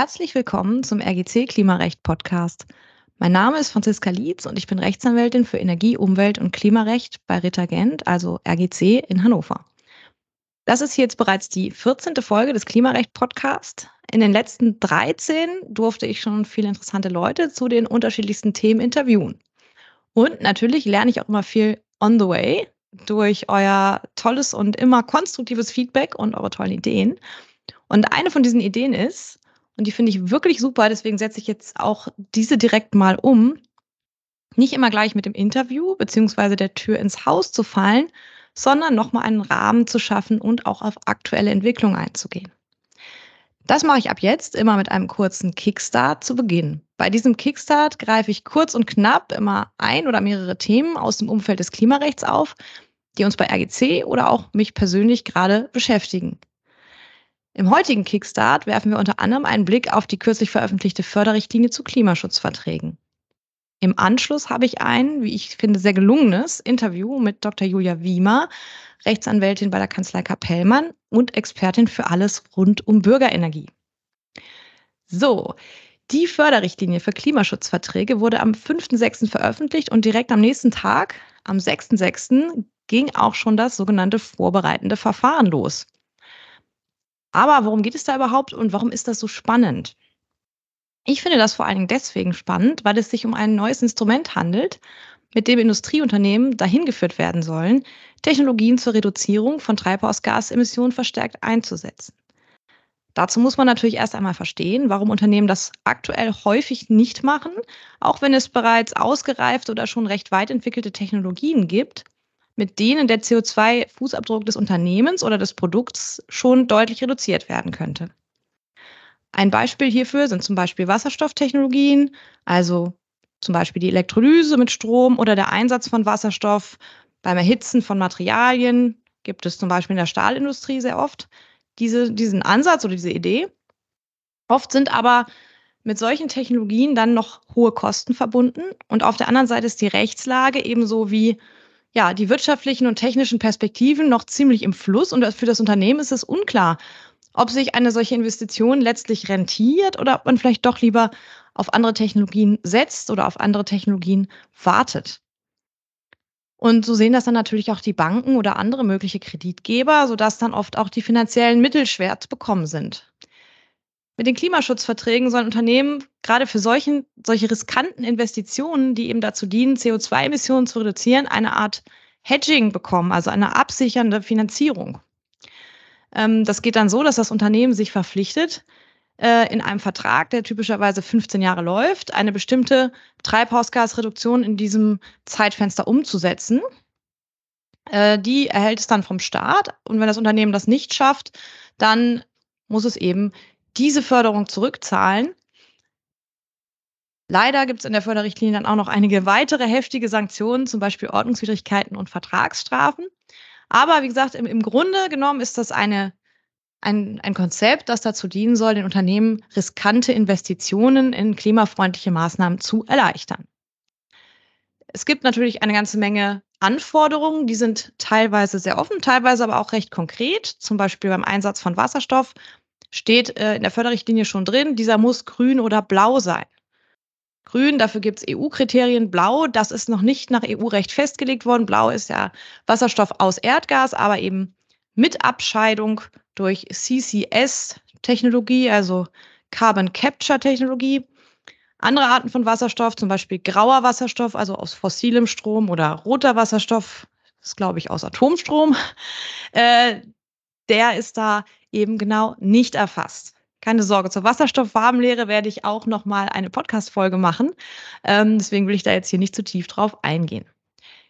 Herzlich willkommen zum RGC Klimarecht Podcast. Mein Name ist Franziska Lietz und ich bin Rechtsanwältin für Energie, Umwelt und Klimarecht bei Ritter Gent, also RGC in Hannover. Das ist jetzt bereits die 14. Folge des Klimarecht Podcasts. In den letzten 13 durfte ich schon viele interessante Leute zu den unterschiedlichsten Themen interviewen. Und natürlich lerne ich auch immer viel on the way durch euer tolles und immer konstruktives Feedback und eure tollen Ideen. Und eine von diesen Ideen ist, und die finde ich wirklich super, deswegen setze ich jetzt auch diese direkt mal um, nicht immer gleich mit dem Interview beziehungsweise der Tür ins Haus zu fallen, sondern nochmal einen Rahmen zu schaffen und auch auf aktuelle Entwicklung einzugehen. Das mache ich ab jetzt immer mit einem kurzen Kickstart zu Beginn. Bei diesem Kickstart greife ich kurz und knapp immer ein oder mehrere Themen aus dem Umfeld des Klimarechts auf, die uns bei RGC oder auch mich persönlich gerade beschäftigen. Im heutigen Kickstart werfen wir unter anderem einen Blick auf die kürzlich veröffentlichte Förderrichtlinie zu Klimaschutzverträgen. Im Anschluss habe ich ein, wie ich finde, sehr gelungenes Interview mit Dr. Julia Wiemer, Rechtsanwältin bei der Kanzlei Kapellmann und Expertin für alles rund um Bürgerenergie. So, die Förderrichtlinie für Klimaschutzverträge wurde am 5.6. veröffentlicht und direkt am nächsten Tag, am 6.6., ging auch schon das sogenannte vorbereitende Verfahren los. Aber worum geht es da überhaupt und warum ist das so spannend? Ich finde das vor allen Dingen deswegen spannend, weil es sich um ein neues Instrument handelt, mit dem Industrieunternehmen dahin geführt werden sollen, Technologien zur Reduzierung von Treibhausgasemissionen verstärkt einzusetzen. Dazu muss man natürlich erst einmal verstehen, warum Unternehmen das aktuell häufig nicht machen, auch wenn es bereits ausgereifte oder schon recht weit entwickelte Technologien gibt, mit denen der CO2-Fußabdruck des Unternehmens oder des Produkts schon deutlich reduziert werden könnte. Ein Beispiel hierfür sind zum Beispiel Wasserstofftechnologien, also zum Beispiel die Elektrolyse mit Strom oder der Einsatz von Wasserstoff beim Erhitzen von Materialien. Gibt es zum Beispiel in der Stahlindustrie sehr oft diese, diesen Ansatz oder diese Idee. Oft sind aber mit solchen Technologien dann noch hohe Kosten verbunden und auf der anderen Seite ist die Rechtslage ebenso wie ja, die wirtschaftlichen und technischen Perspektiven noch ziemlich im Fluss und für das Unternehmen ist es unklar, ob sich eine solche Investition letztlich rentiert oder ob man vielleicht doch lieber auf andere Technologien setzt oder auf andere Technologien wartet. Und so sehen das dann natürlich auch die Banken oder andere mögliche Kreditgeber, sodass dann oft auch die finanziellen Mittel schwer zu bekommen sind. Mit den Klimaschutzverträgen sollen Unternehmen gerade für solchen, solche riskanten Investitionen, die eben dazu dienen, CO2-Emissionen zu reduzieren, eine Art Hedging bekommen, also eine absichernde Finanzierung. Ähm, das geht dann so, dass das Unternehmen sich verpflichtet, äh, in einem Vertrag, der typischerweise 15 Jahre läuft, eine bestimmte Treibhausgasreduktion in diesem Zeitfenster umzusetzen. Äh, die erhält es dann vom Staat. Und wenn das Unternehmen das nicht schafft, dann muss es eben diese Förderung zurückzahlen. Leider gibt es in der Förderrichtlinie dann auch noch einige weitere heftige Sanktionen, zum Beispiel Ordnungswidrigkeiten und Vertragsstrafen. Aber wie gesagt, im, im Grunde genommen ist das eine, ein, ein Konzept, das dazu dienen soll, den Unternehmen riskante Investitionen in klimafreundliche Maßnahmen zu erleichtern. Es gibt natürlich eine ganze Menge Anforderungen, die sind teilweise sehr offen, teilweise aber auch recht konkret, zum Beispiel beim Einsatz von Wasserstoff steht äh, in der Förderrichtlinie schon drin, dieser muss grün oder blau sein. Grün, dafür gibt es EU-Kriterien. Blau, das ist noch nicht nach EU-Recht festgelegt worden. Blau ist ja Wasserstoff aus Erdgas, aber eben mit Abscheidung durch CCS-Technologie, also Carbon Capture-Technologie. Andere Arten von Wasserstoff, zum Beispiel grauer Wasserstoff, also aus fossilem Strom oder roter Wasserstoff, ist, glaube ich, aus Atomstrom, äh, der ist da eben genau nicht erfasst. Keine Sorge, zur Wasserstoffwarmlehre werde ich auch nochmal eine Podcast-Folge machen. Ähm, deswegen will ich da jetzt hier nicht zu tief drauf eingehen.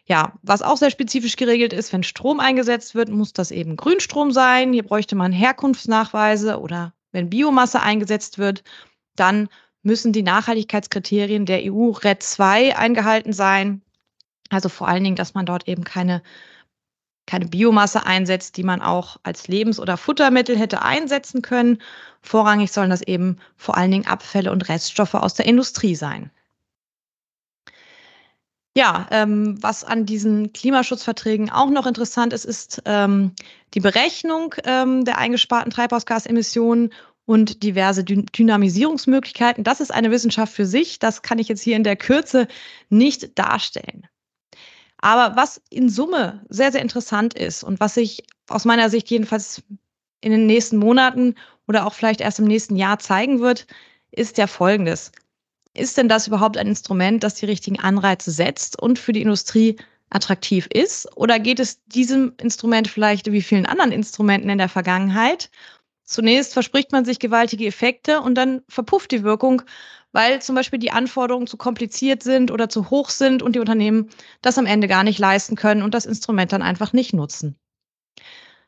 Ja, was auch sehr spezifisch geregelt ist, wenn Strom eingesetzt wird, muss das eben Grünstrom sein. Hier bräuchte man Herkunftsnachweise oder wenn Biomasse eingesetzt wird, dann müssen die Nachhaltigkeitskriterien der EU RED 2 eingehalten sein. Also vor allen Dingen, dass man dort eben keine keine Biomasse einsetzt, die man auch als Lebens- oder Futtermittel hätte einsetzen können. Vorrangig sollen das eben vor allen Dingen Abfälle und Reststoffe aus der Industrie sein. Ja, ähm, was an diesen Klimaschutzverträgen auch noch interessant ist, ist ähm, die Berechnung ähm, der eingesparten Treibhausgasemissionen und diverse Dynamisierungsmöglichkeiten. Das ist eine Wissenschaft für sich. Das kann ich jetzt hier in der Kürze nicht darstellen. Aber was in Summe sehr, sehr interessant ist und was sich aus meiner Sicht jedenfalls in den nächsten Monaten oder auch vielleicht erst im nächsten Jahr zeigen wird, ist ja folgendes. Ist denn das überhaupt ein Instrument, das die richtigen Anreize setzt und für die Industrie attraktiv ist? Oder geht es diesem Instrument vielleicht wie vielen anderen Instrumenten in der Vergangenheit? Zunächst verspricht man sich gewaltige Effekte und dann verpufft die Wirkung, weil zum Beispiel die Anforderungen zu kompliziert sind oder zu hoch sind und die Unternehmen das am Ende gar nicht leisten können und das Instrument dann einfach nicht nutzen.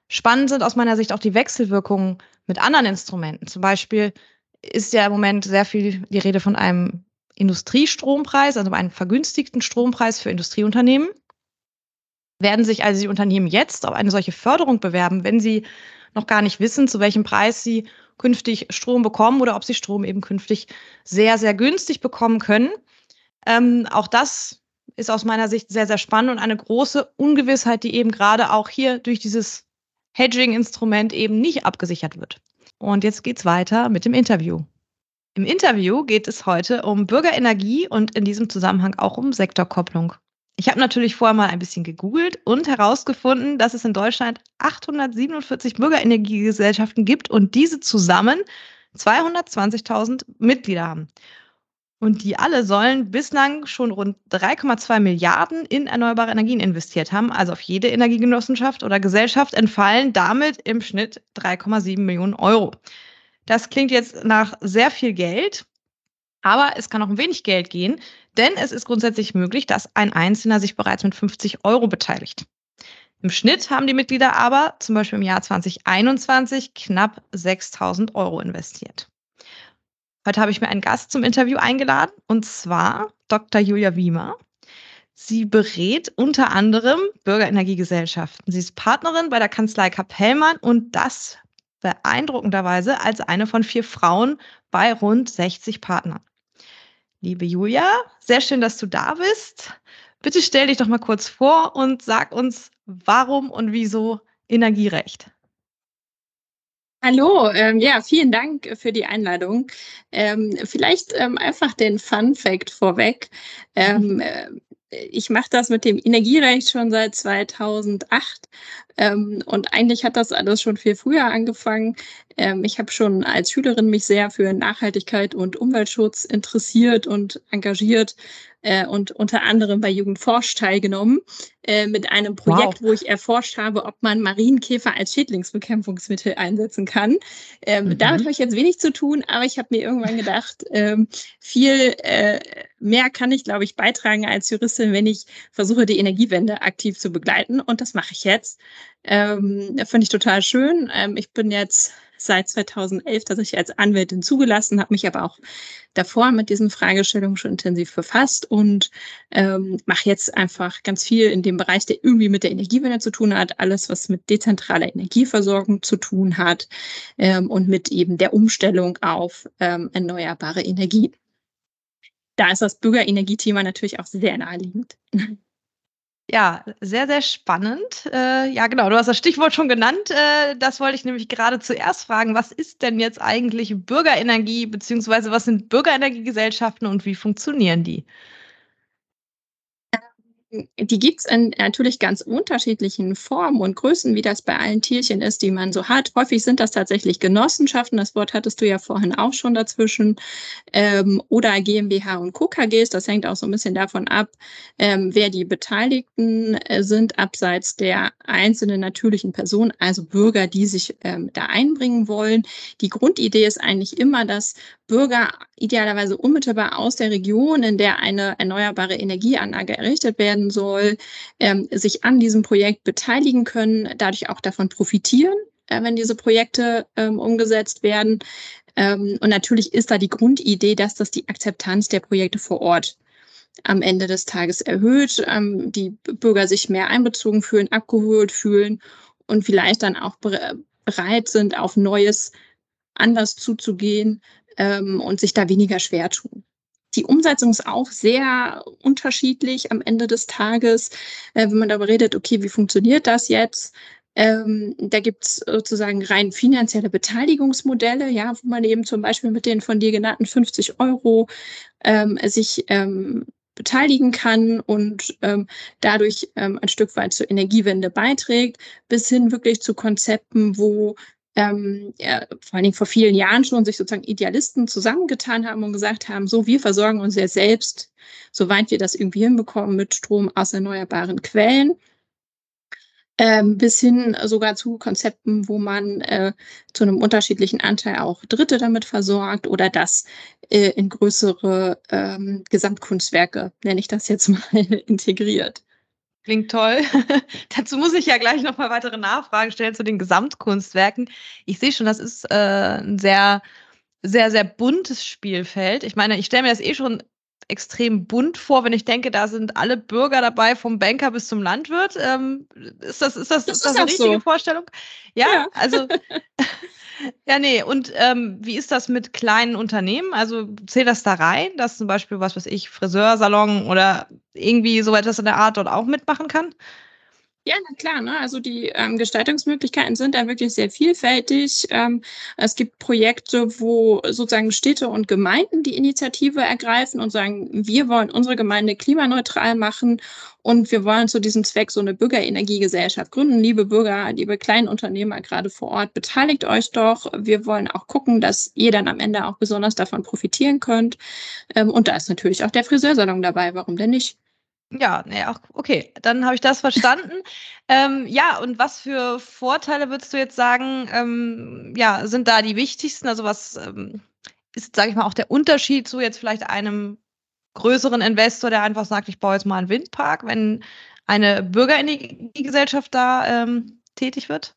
Spannend sind aus meiner Sicht auch die Wechselwirkungen mit anderen Instrumenten. Zum Beispiel ist ja im Moment sehr viel die Rede von einem Industriestrompreis, also einem vergünstigten Strompreis für Industrieunternehmen. Werden sich also die Unternehmen jetzt auf eine solche Förderung bewerben, wenn sie noch gar nicht wissen, zu welchem Preis sie künftig Strom bekommen oder ob sie Strom eben künftig sehr, sehr günstig bekommen können? Ähm, auch das ist aus meiner Sicht sehr, sehr spannend und eine große Ungewissheit, die eben gerade auch hier durch dieses Hedging-Instrument eben nicht abgesichert wird. Und jetzt geht's weiter mit dem Interview. Im Interview geht es heute um Bürgerenergie und in diesem Zusammenhang auch um Sektorkopplung. Ich habe natürlich vorher mal ein bisschen gegoogelt und herausgefunden, dass es in Deutschland 847 Bürgerenergiegesellschaften gibt und diese zusammen 220.000 Mitglieder haben. Und die alle sollen bislang schon rund 3,2 Milliarden in erneuerbare Energien investiert haben. Also auf jede Energiegenossenschaft oder Gesellschaft entfallen damit im Schnitt 3,7 Millionen Euro. Das klingt jetzt nach sehr viel Geld, aber es kann auch um wenig Geld gehen, denn es ist grundsätzlich möglich, dass ein Einzelner sich bereits mit 50 Euro beteiligt. Im Schnitt haben die Mitglieder aber zum Beispiel im Jahr 2021 knapp 6000 Euro investiert. Heute habe ich mir einen Gast zum Interview eingeladen, und zwar Dr. Julia Wiemer. Sie berät unter anderem Bürgerenergiegesellschaften. Sie ist Partnerin bei der Kanzlei Kapellmann und das beeindruckenderweise als eine von vier Frauen bei rund 60 Partnern. Liebe Julia, sehr schön, dass du da bist. Bitte stell dich doch mal kurz vor und sag uns, warum und wieso Energierecht. Hallo, ähm, ja, vielen Dank für die Einladung. Ähm, vielleicht ähm, einfach den Fun Fact vorweg. Äh, ich mache das mit dem Energierecht schon seit 2008 ähm, und eigentlich hat das alles schon viel früher angefangen. Ähm, ich habe schon als Schülerin mich sehr für Nachhaltigkeit und Umweltschutz interessiert und engagiert äh, und unter anderem bei Jugendforsch teilgenommen äh, mit einem Projekt, wow. wo ich erforscht habe, ob man Marienkäfer als Schädlingsbekämpfungsmittel einsetzen kann. Ähm, mhm. Damit habe ich jetzt wenig zu tun, aber ich habe mir irgendwann gedacht, ähm, viel äh, mehr kann ich, glaube ich, beitragen als Juristin, wenn ich versuche, die Energiewende aktiv zu begleiten. Und das mache ich jetzt. Ähm, Finde ich total schön. Ähm, ich bin jetzt seit 2011 tatsächlich als Anwältin zugelassen, habe mich aber auch davor mit diesen Fragestellungen schon intensiv befasst und ähm, mache jetzt einfach ganz viel in dem Bereich, der irgendwie mit der Energiewende zu tun hat, alles, was mit dezentraler Energieversorgung zu tun hat ähm, und mit eben der Umstellung auf ähm, erneuerbare Energien. Da ist das Bürgerenergiethema natürlich auch sehr naheliegend. Ja, sehr, sehr spannend. Äh, ja, genau, du hast das Stichwort schon genannt. Äh, das wollte ich nämlich gerade zuerst fragen. Was ist denn jetzt eigentlich Bürgerenergie, beziehungsweise was sind Bürgerenergiegesellschaften und wie funktionieren die? Die gibt es in natürlich ganz unterschiedlichen Formen und Größen, wie das bei allen Tierchen ist, die man so hat. Häufig sind das tatsächlich Genossenschaften, das Wort hattest du ja vorhin auch schon dazwischen, ähm, oder GmbH und KKGs. Das hängt auch so ein bisschen davon ab, ähm, wer die Beteiligten äh, sind, abseits der einzelnen natürlichen Personen, also Bürger, die sich ähm, da einbringen wollen. Die Grundidee ist eigentlich immer, dass Bürger idealerweise unmittelbar aus der Region, in der eine erneuerbare Energieanlage errichtet werden soll, ähm, sich an diesem Projekt beteiligen können, dadurch auch davon profitieren, äh, wenn diese Projekte ähm, umgesetzt werden. Ähm, und natürlich ist da die Grundidee, dass das die Akzeptanz der Projekte vor Ort am Ende des Tages erhöht, ähm, die Bürger sich mehr einbezogen fühlen, abgeholt fühlen und vielleicht dann auch bereit sind, auf Neues anders zuzugehen, ähm, und sich da weniger schwer tun. Die Umsetzung ist auch sehr unterschiedlich am Ende des Tages, äh, wenn man darüber redet, okay, wie funktioniert das jetzt? Ähm, da gibt es sozusagen rein finanzielle Beteiligungsmodelle, ja, wo man eben zum Beispiel mit den von dir genannten 50 Euro ähm, sich ähm, beteiligen kann und ähm, dadurch ähm, ein Stück weit zur Energiewende beiträgt, bis hin wirklich zu Konzepten, wo ähm, ja, vor allen Dingen vor vielen Jahren schon sich sozusagen Idealisten zusammengetan haben und gesagt haben, so, wir versorgen uns ja selbst, soweit wir das irgendwie hinbekommen, mit Strom aus erneuerbaren Quellen ähm, bis hin sogar zu Konzepten, wo man äh, zu einem unterschiedlichen Anteil auch Dritte damit versorgt oder das äh, in größere ähm, Gesamtkunstwerke, nenne ich das jetzt mal, integriert. Klingt toll. Dazu muss ich ja gleich noch mal weitere Nachfragen stellen zu den Gesamtkunstwerken. Ich sehe schon, das ist äh, ein sehr, sehr, sehr buntes Spielfeld. Ich meine, ich stelle mir das eh schon extrem bunt vor, wenn ich denke, da sind alle Bürger dabei, vom Banker bis zum Landwirt. Ähm, ist das, ist das, das ist das eine richtige so. Vorstellung? Ja, ja. also ja, nee. Und ähm, wie ist das mit kleinen Unternehmen? Also zählt das da rein, dass zum Beispiel, was weiß ich, Friseursalon oder irgendwie so etwas in der Art dort auch mitmachen kann? Ja, na klar, ne? Also die ähm, Gestaltungsmöglichkeiten sind da wirklich sehr vielfältig. Ähm, es gibt Projekte, wo sozusagen Städte und Gemeinden die Initiative ergreifen und sagen, wir wollen unsere Gemeinde klimaneutral machen und wir wollen zu diesem Zweck so eine Bürgerenergiegesellschaft gründen. Liebe Bürger, liebe Kleinunternehmer gerade vor Ort, beteiligt euch doch. Wir wollen auch gucken, dass ihr dann am Ende auch besonders davon profitieren könnt. Ähm, und da ist natürlich auch der Friseursalon dabei. Warum denn nicht? Ja, ne, auch okay, dann habe ich das verstanden. ähm, ja, und was für Vorteile würdest du jetzt sagen, ähm, ja, sind da die wichtigsten? Also was ähm, ist, sage ich mal, auch der Unterschied zu jetzt vielleicht einem größeren Investor, der einfach sagt, ich baue jetzt mal einen Windpark, wenn eine Bürgerenergiegesellschaft da ähm, tätig wird?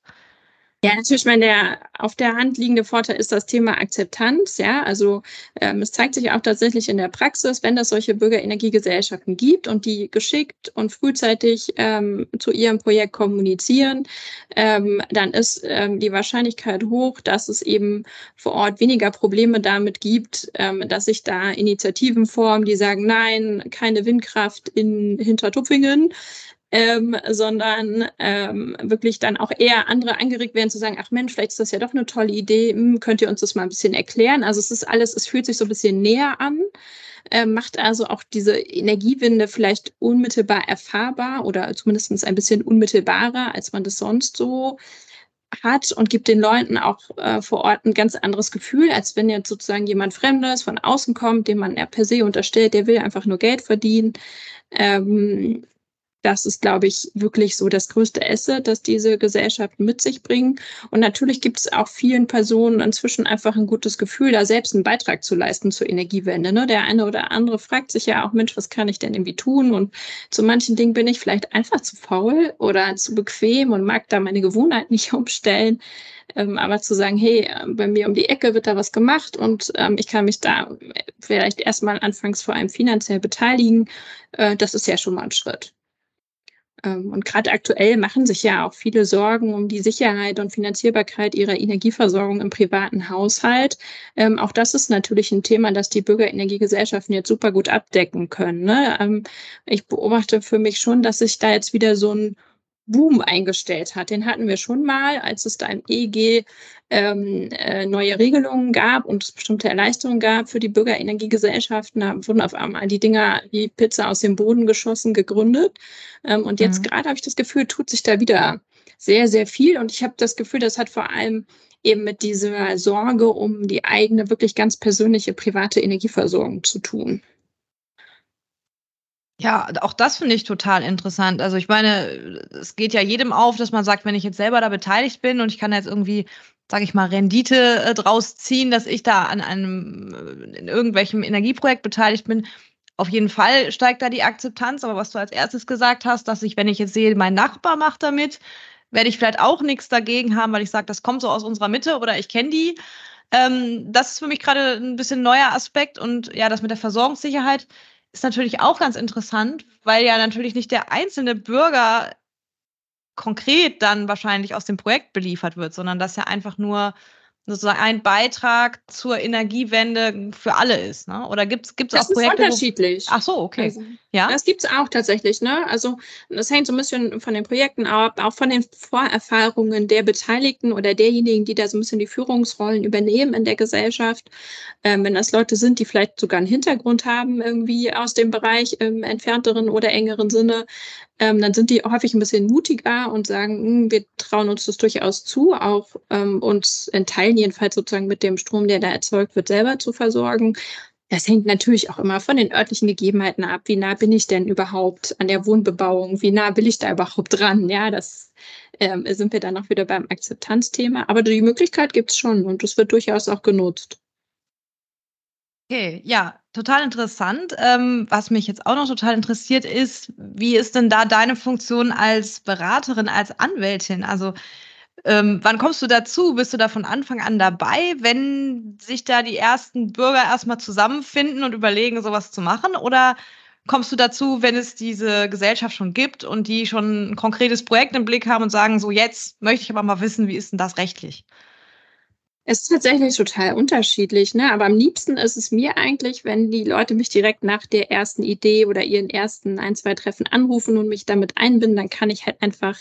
Ja, natürlich, mein, der auf der Hand liegende Vorteil ist das Thema Akzeptanz. Ja, also ähm, es zeigt sich auch tatsächlich in der Praxis, wenn es solche Bürgerenergiegesellschaften gibt und die geschickt und frühzeitig ähm, zu ihrem Projekt kommunizieren, ähm, dann ist ähm, die Wahrscheinlichkeit hoch, dass es eben vor Ort weniger Probleme damit gibt, ähm, dass sich da Initiativen formen, die sagen, nein, keine Windkraft in Hintertupfingen ähm, sondern ähm, wirklich dann auch eher andere angeregt werden zu sagen, ach Mensch, vielleicht ist das ja doch eine tolle Idee, hm, könnt ihr uns das mal ein bisschen erklären? Also es ist alles, es fühlt sich so ein bisschen näher an. Äh, macht also auch diese Energiewende vielleicht unmittelbar erfahrbar oder zumindest ein bisschen unmittelbarer, als man das sonst so hat und gibt den Leuten auch äh, vor Ort ein ganz anderes Gefühl, als wenn jetzt sozusagen jemand Fremdes von außen kommt, dem man ja per se unterstellt, der will einfach nur Geld verdienen. Ähm, das ist, glaube ich, wirklich so das größte Asset, das diese Gesellschaften mit sich bringen. Und natürlich gibt es auch vielen Personen inzwischen einfach ein gutes Gefühl, da selbst einen Beitrag zu leisten zur Energiewende. Ne? Der eine oder andere fragt sich ja auch, Mensch, was kann ich denn irgendwie tun? Und zu manchen Dingen bin ich vielleicht einfach zu faul oder zu bequem und mag da meine Gewohnheit nicht umstellen. Ähm, aber zu sagen, hey, bei mir um die Ecke wird da was gemacht und ähm, ich kann mich da vielleicht erstmal anfangs vor allem finanziell beteiligen, äh, das ist ja schon mal ein Schritt. Ähm, und gerade aktuell machen sich ja auch viele Sorgen um die Sicherheit und Finanzierbarkeit ihrer Energieversorgung im privaten Haushalt. Ähm, auch das ist natürlich ein Thema, das die Bürgerenergiegesellschaften jetzt super gut abdecken können. Ne? Ähm, ich beobachte für mich schon, dass sich da jetzt wieder so ein Boom eingestellt hat. Den hatten wir schon mal, als es da im EG ähm, äh, neue Regelungen gab und es bestimmte Erleichterungen gab für die Bürgerenergiegesellschaften. Da wurden auf einmal die Dinger wie Pizza aus dem Boden geschossen gegründet. Ähm, und jetzt mhm. gerade habe ich das Gefühl, tut sich da wieder sehr, sehr viel. Und ich habe das Gefühl, das hat vor allem eben mit dieser Sorge um die eigene, wirklich ganz persönliche private Energieversorgung zu tun. Ja, auch das finde ich total interessant. Also ich meine, es geht ja jedem auf, dass man sagt, wenn ich jetzt selber da beteiligt bin und ich kann jetzt irgendwie, sage ich mal, Rendite äh, draus ziehen, dass ich da an einem, äh, in irgendwelchem Energieprojekt beteiligt bin. Auf jeden Fall steigt da die Akzeptanz. Aber was du als erstes gesagt hast, dass ich, wenn ich jetzt sehe, mein Nachbar macht damit, werde ich vielleicht auch nichts dagegen haben, weil ich sage, das kommt so aus unserer Mitte oder ich kenne die. Ähm, das ist für mich gerade ein bisschen neuer Aspekt und ja, das mit der Versorgungssicherheit ist natürlich auch ganz interessant, weil ja natürlich nicht der einzelne Bürger konkret dann wahrscheinlich aus dem Projekt beliefert wird, sondern dass ja einfach nur sozusagen ein Beitrag zur Energiewende für alle ist. Ne? Oder gibt es auch Projekte? Das ist unterschiedlich. Wo, ach so, okay. Also, Ja. Das gibt es auch tatsächlich, ne? Also das hängt so ein bisschen von den Projekten ab, auch von den Vorerfahrungen der Beteiligten oder derjenigen, die da so ein bisschen die Führungsrollen übernehmen in der Gesellschaft. Ähm, wenn das Leute sind, die vielleicht sogar einen Hintergrund haben, irgendwie aus dem Bereich im entfernteren oder engeren Sinne, ähm, dann sind die häufig ein bisschen mutiger und sagen, hm, wir trauen uns das durchaus zu, auch ähm, uns in Teilen jedenfalls sozusagen mit dem Strom, der da erzeugt wird, selber zu versorgen. Das hängt natürlich auch immer von den örtlichen Gegebenheiten ab. Wie nah bin ich denn überhaupt an der Wohnbebauung? Wie nah will ich da überhaupt dran? Ja, das ähm, sind wir dann auch wieder beim Akzeptanzthema. Aber die Möglichkeit gibt es schon und es wird durchaus auch genutzt. Okay, ja, total interessant. Ähm, was mich jetzt auch noch total interessiert ist, wie ist denn da deine Funktion als Beraterin, als Anwältin? Also ähm, wann kommst du dazu? Bist du da von Anfang an dabei, wenn sich da die ersten Bürger erstmal zusammenfinden und überlegen, sowas zu machen? Oder kommst du dazu, wenn es diese Gesellschaft schon gibt und die schon ein konkretes Projekt im Blick haben und sagen, so jetzt möchte ich aber mal wissen, wie ist denn das rechtlich? Es ist tatsächlich total unterschiedlich, ne? aber am liebsten ist es mir eigentlich, wenn die Leute mich direkt nach der ersten Idee oder ihren ersten ein, zwei Treffen anrufen und mich damit einbinden, dann kann ich halt einfach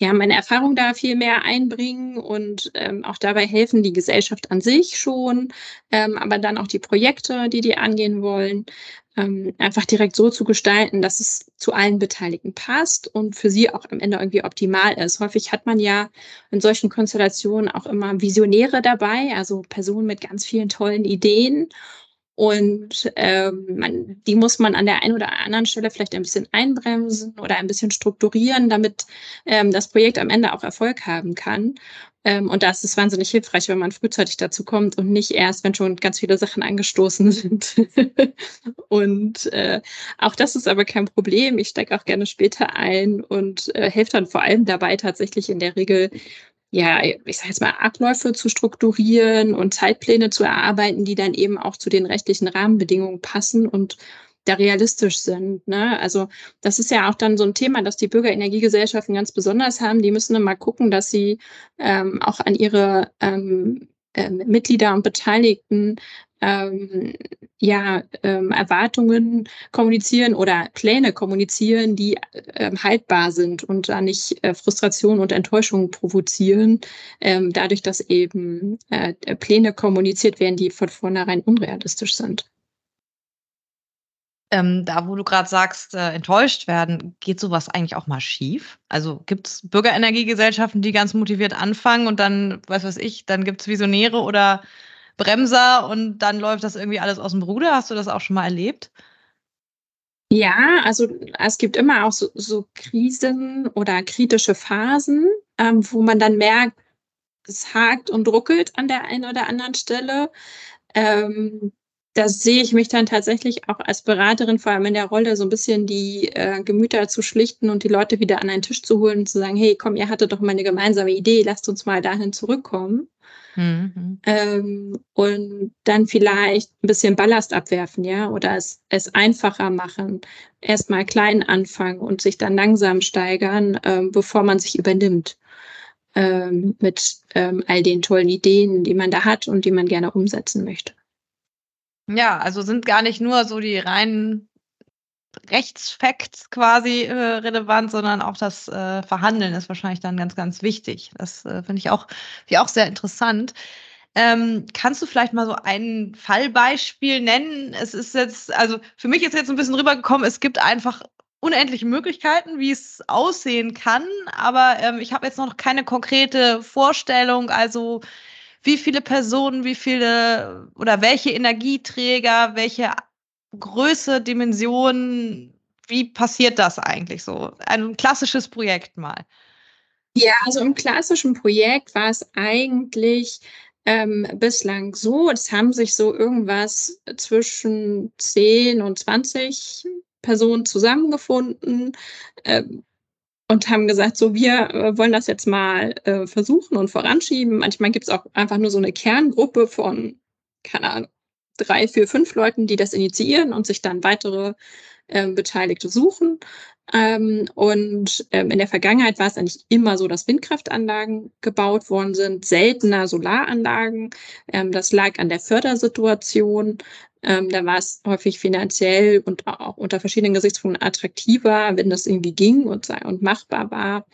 ja, meine Erfahrung da viel mehr einbringen und ähm, auch dabei helfen, die Gesellschaft an sich schon, ähm, aber dann auch die Projekte, die die angehen wollen, ähm, einfach direkt so zu gestalten, dass es zu allen Beteiligten passt und für sie auch am Ende irgendwie optimal ist. Häufig hat man ja in solchen Konstellationen auch immer Visionäre dabei, also Personen mit ganz vielen tollen Ideen. Und ähm, man, die muss man an der einen oder anderen Stelle vielleicht ein bisschen einbremsen oder ein bisschen strukturieren, damit ähm, das Projekt am Ende auch Erfolg haben kann. Ähm, und da ist es wahnsinnig hilfreich, wenn man frühzeitig dazu kommt und nicht erst, wenn schon ganz viele Sachen angestoßen sind. und äh, auch das ist aber kein Problem. Ich steige auch gerne später ein und äh, helfe dann vor allem dabei, tatsächlich in der Regel ja, ich sage jetzt mal, Abläufe zu strukturieren und Zeitpläne zu erarbeiten, die dann eben auch zu den rechtlichen Rahmenbedingungen passen und da realistisch sind. Ne? Also das ist ja auch dann so ein Thema, das die Bürgerenergiegesellschaften ganz besonders haben. Die müssen dann mal gucken, dass sie ähm, auch an ihre ähm, äh, Mitglieder und Beteiligten ähm, ja, ähm, Erwartungen kommunizieren oder Pläne kommunizieren, die äh, haltbar sind und da nicht äh, Frustration und Enttäuschung provozieren, ähm, dadurch, dass eben äh, Pläne kommuniziert werden, die von vornherein unrealistisch sind. Ähm, da, wo du gerade sagst, äh, enttäuscht werden, geht sowas eigentlich auch mal schief? Also gibt es Bürgerenergiegesellschaften, die ganz motiviert anfangen und dann, was weiß ich, dann gibt es Visionäre oder Bremser und dann läuft das irgendwie alles aus dem Ruder. Hast du das auch schon mal erlebt? Ja, also es gibt immer auch so, so Krisen oder kritische Phasen, ähm, wo man dann merkt, es hakt und ruckelt an der einen oder anderen Stelle. Ähm, da sehe ich mich dann tatsächlich auch als Beraterin vor allem in der Rolle, so ein bisschen die äh, Gemüter zu schlichten und die Leute wieder an einen Tisch zu holen und zu sagen, hey, komm, ihr hattet doch mal eine gemeinsame Idee, lasst uns mal dahin zurückkommen. Mhm. Ähm, und dann vielleicht ein bisschen Ballast abwerfen, ja, oder es, es einfacher machen, erstmal klein anfangen und sich dann langsam steigern, ähm, bevor man sich übernimmt ähm, mit ähm, all den tollen Ideen, die man da hat und die man gerne umsetzen möchte. Ja, also sind gar nicht nur so die reinen Rechtsfacts quasi äh, relevant, sondern auch das äh, Verhandeln ist wahrscheinlich dann ganz, ganz wichtig. Das äh, finde ich auch, find auch sehr interessant. Ähm, kannst du vielleicht mal so ein Fallbeispiel nennen? Es ist jetzt, also für mich ist jetzt ein bisschen rübergekommen, es gibt einfach unendliche Möglichkeiten, wie es aussehen kann, aber ähm, ich habe jetzt noch keine konkrete Vorstellung. Also wie viele Personen, wie viele oder welche Energieträger, welche Größe, Dimension, wie passiert das eigentlich so? Ein klassisches Projekt mal. Ja, also im klassischen Projekt war es eigentlich ähm, bislang so, es haben sich so irgendwas zwischen 10 und 20 Personen zusammengefunden ähm, und haben gesagt, so wir äh, wollen das jetzt mal äh, versuchen und voranschieben. Manchmal gibt es auch einfach nur so eine Kerngruppe von, keine Ahnung, drei, vier, fünf Leuten, die das initiieren und sich dann weitere äh, Beteiligte suchen. Ähm, und ähm, in der Vergangenheit war es eigentlich immer so, dass Windkraftanlagen gebaut worden sind, seltener Solaranlagen. Ähm, das lag an der Fördersituation. Ähm, da war es häufig finanziell und auch unter verschiedenen Gesichtspunkten attraktiver, wenn das irgendwie ging und, und machbar war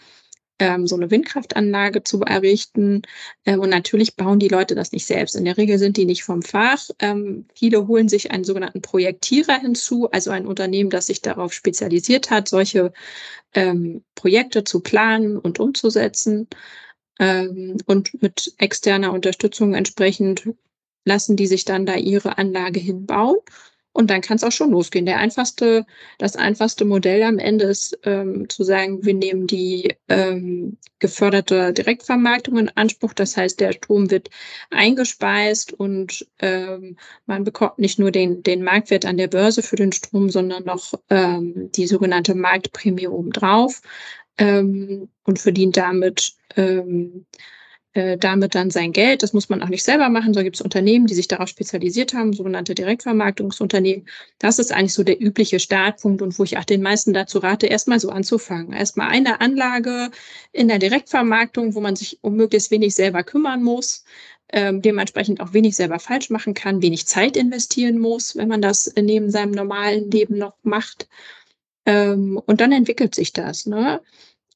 ähm, so eine Windkraftanlage zu errichten. Ähm, und natürlich bauen die Leute das nicht selbst. In der Regel sind die nicht vom Fach. Ähm, viele holen sich einen sogenannten Projektierer hinzu, also ein Unternehmen, das sich darauf spezialisiert hat, solche ähm, Projekte zu planen und umzusetzen. Ähm, und mit externer Unterstützung entsprechend lassen die sich dann da ihre Anlage hinbauen. Und dann kann es auch schon losgehen. Der einfachste, das einfachste Modell am Ende ist ähm, zu sagen, wir nehmen die ähm, geförderte Direktvermarktung in Anspruch. Das heißt, der Strom wird eingespeist und ähm, man bekommt nicht nur den, den Marktwert an der Börse für den Strom, sondern noch ähm, die sogenannte Marktprämie obendrauf ähm, und verdient damit ähm, äh, damit dann sein Geld. Das muss man auch nicht selber machen, so gibt es Unternehmen, die sich darauf spezialisiert haben, sogenannte Direktvermarktungsunternehmen. Das ist eigentlich so der übliche Startpunkt und wo ich auch den meisten dazu rate, erstmal so anzufangen. Erstmal eine Anlage in der Direktvermarktung, wo man sich um möglichst wenig selber kümmern muss, ähm, dementsprechend auch wenig selber falsch machen kann, wenig Zeit investieren muss, wenn man das neben seinem normalen Leben noch macht. Ähm, und dann entwickelt sich das. Ne?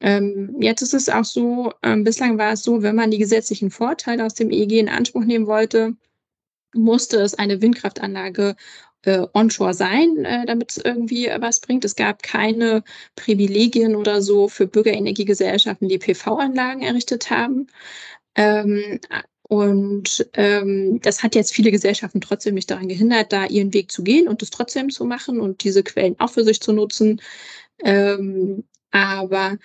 Ähm, jetzt ist es auch so, ähm, bislang war es so, wenn man die gesetzlichen Vorteile aus dem EEG in Anspruch nehmen wollte, musste es eine Windkraftanlage äh, onshore sein, äh, damit es irgendwie was bringt. Es gab keine Privilegien oder so für Bürgerenergiegesellschaften, die PV-Anlagen errichtet haben. Ähm, und ähm, das hat jetzt viele Gesellschaften trotzdem nicht daran gehindert, da ihren Weg zu gehen und es trotzdem zu machen und diese Quellen auch für sich zu nutzen. Ähm, aber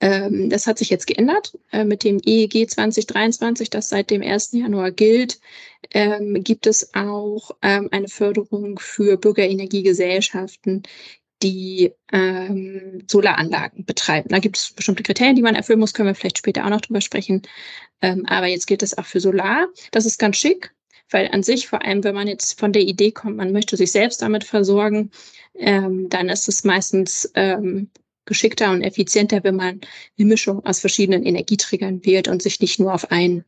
ähm, das hat sich jetzt geändert äh, mit dem EEG 2023, das seit dem 1. Januar gilt. Ähm, gibt es auch ähm, eine Förderung für Bürgerenergiegesellschaften, die ähm, Solaranlagen betreiben. Da gibt es bestimmte Kriterien, die man erfüllen muss, können wir vielleicht später auch noch drüber sprechen. Ähm, aber jetzt gilt es auch für Solar. Das ist ganz schick, weil an sich, vor allem wenn man jetzt von der Idee kommt, man möchte sich selbst damit versorgen, ähm, dann ist es meistens ähm, geschickter und effizienter, wenn man eine Mischung aus verschiedenen Energieträgern wählt und sich nicht nur auf einen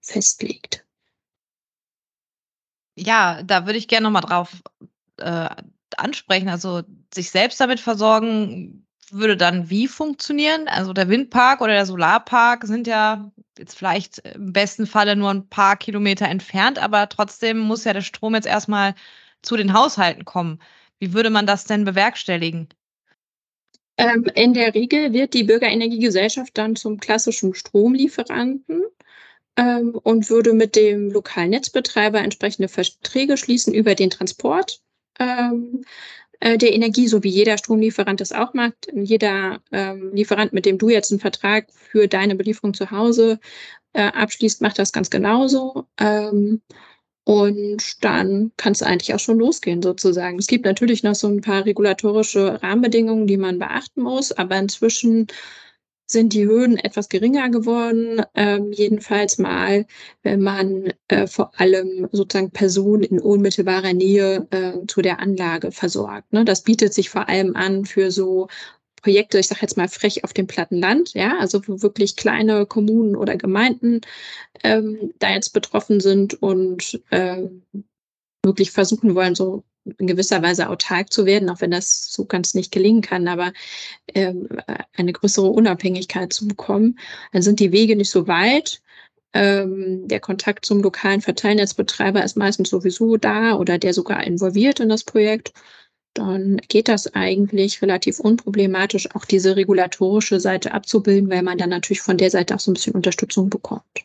festlegt. Ja, da würde ich gerne nochmal drauf äh, ansprechen. Also sich selbst damit versorgen würde dann wie funktionieren? Also der Windpark oder der Solarpark sind ja jetzt vielleicht im besten Falle nur ein paar Kilometer entfernt, aber trotzdem muss ja der Strom jetzt erstmal zu den Haushalten kommen. Wie würde man das denn bewerkstelligen? Ähm, in der Regel wird die Bürgerenergiegesellschaft dann zum klassischen Stromlieferanten ähm, und würde mit dem lokalen Netzbetreiber entsprechende Verträge schließen über den Transport ähm, äh, der Energie, so wie jeder Stromlieferant das auch macht. Jeder ähm, Lieferant, mit dem du jetzt einen Vertrag für deine Belieferung zu Hause äh, abschließt, macht das ganz genauso. Ähm, und dann kann es eigentlich auch schon losgehen, sozusagen. Es gibt natürlich noch so ein paar regulatorische Rahmenbedingungen, die man beachten muss, aber inzwischen sind die Hürden etwas geringer geworden, ähm, jedenfalls mal, wenn man äh, vor allem sozusagen Personen in unmittelbarer Nähe äh, zu der Anlage versorgt. Ne? Das bietet sich vor allem an für so Projekte, ich sage jetzt mal frech auf dem platten Land, ja, also wo wirklich kleine Kommunen oder Gemeinden ähm, da jetzt betroffen sind und äh, wirklich versuchen wollen, so in gewisser Weise autark zu werden, auch wenn das so ganz nicht gelingen kann, aber ähm, eine größere Unabhängigkeit zu bekommen, dann sind die Wege nicht so weit. Ähm, der Kontakt zum lokalen Verteilnetzbetreiber ist meistens sowieso da oder der sogar involviert in das Projekt dann geht das eigentlich relativ unproblematisch, auch diese regulatorische Seite abzubilden, weil man dann natürlich von der Seite auch so ein bisschen Unterstützung bekommt.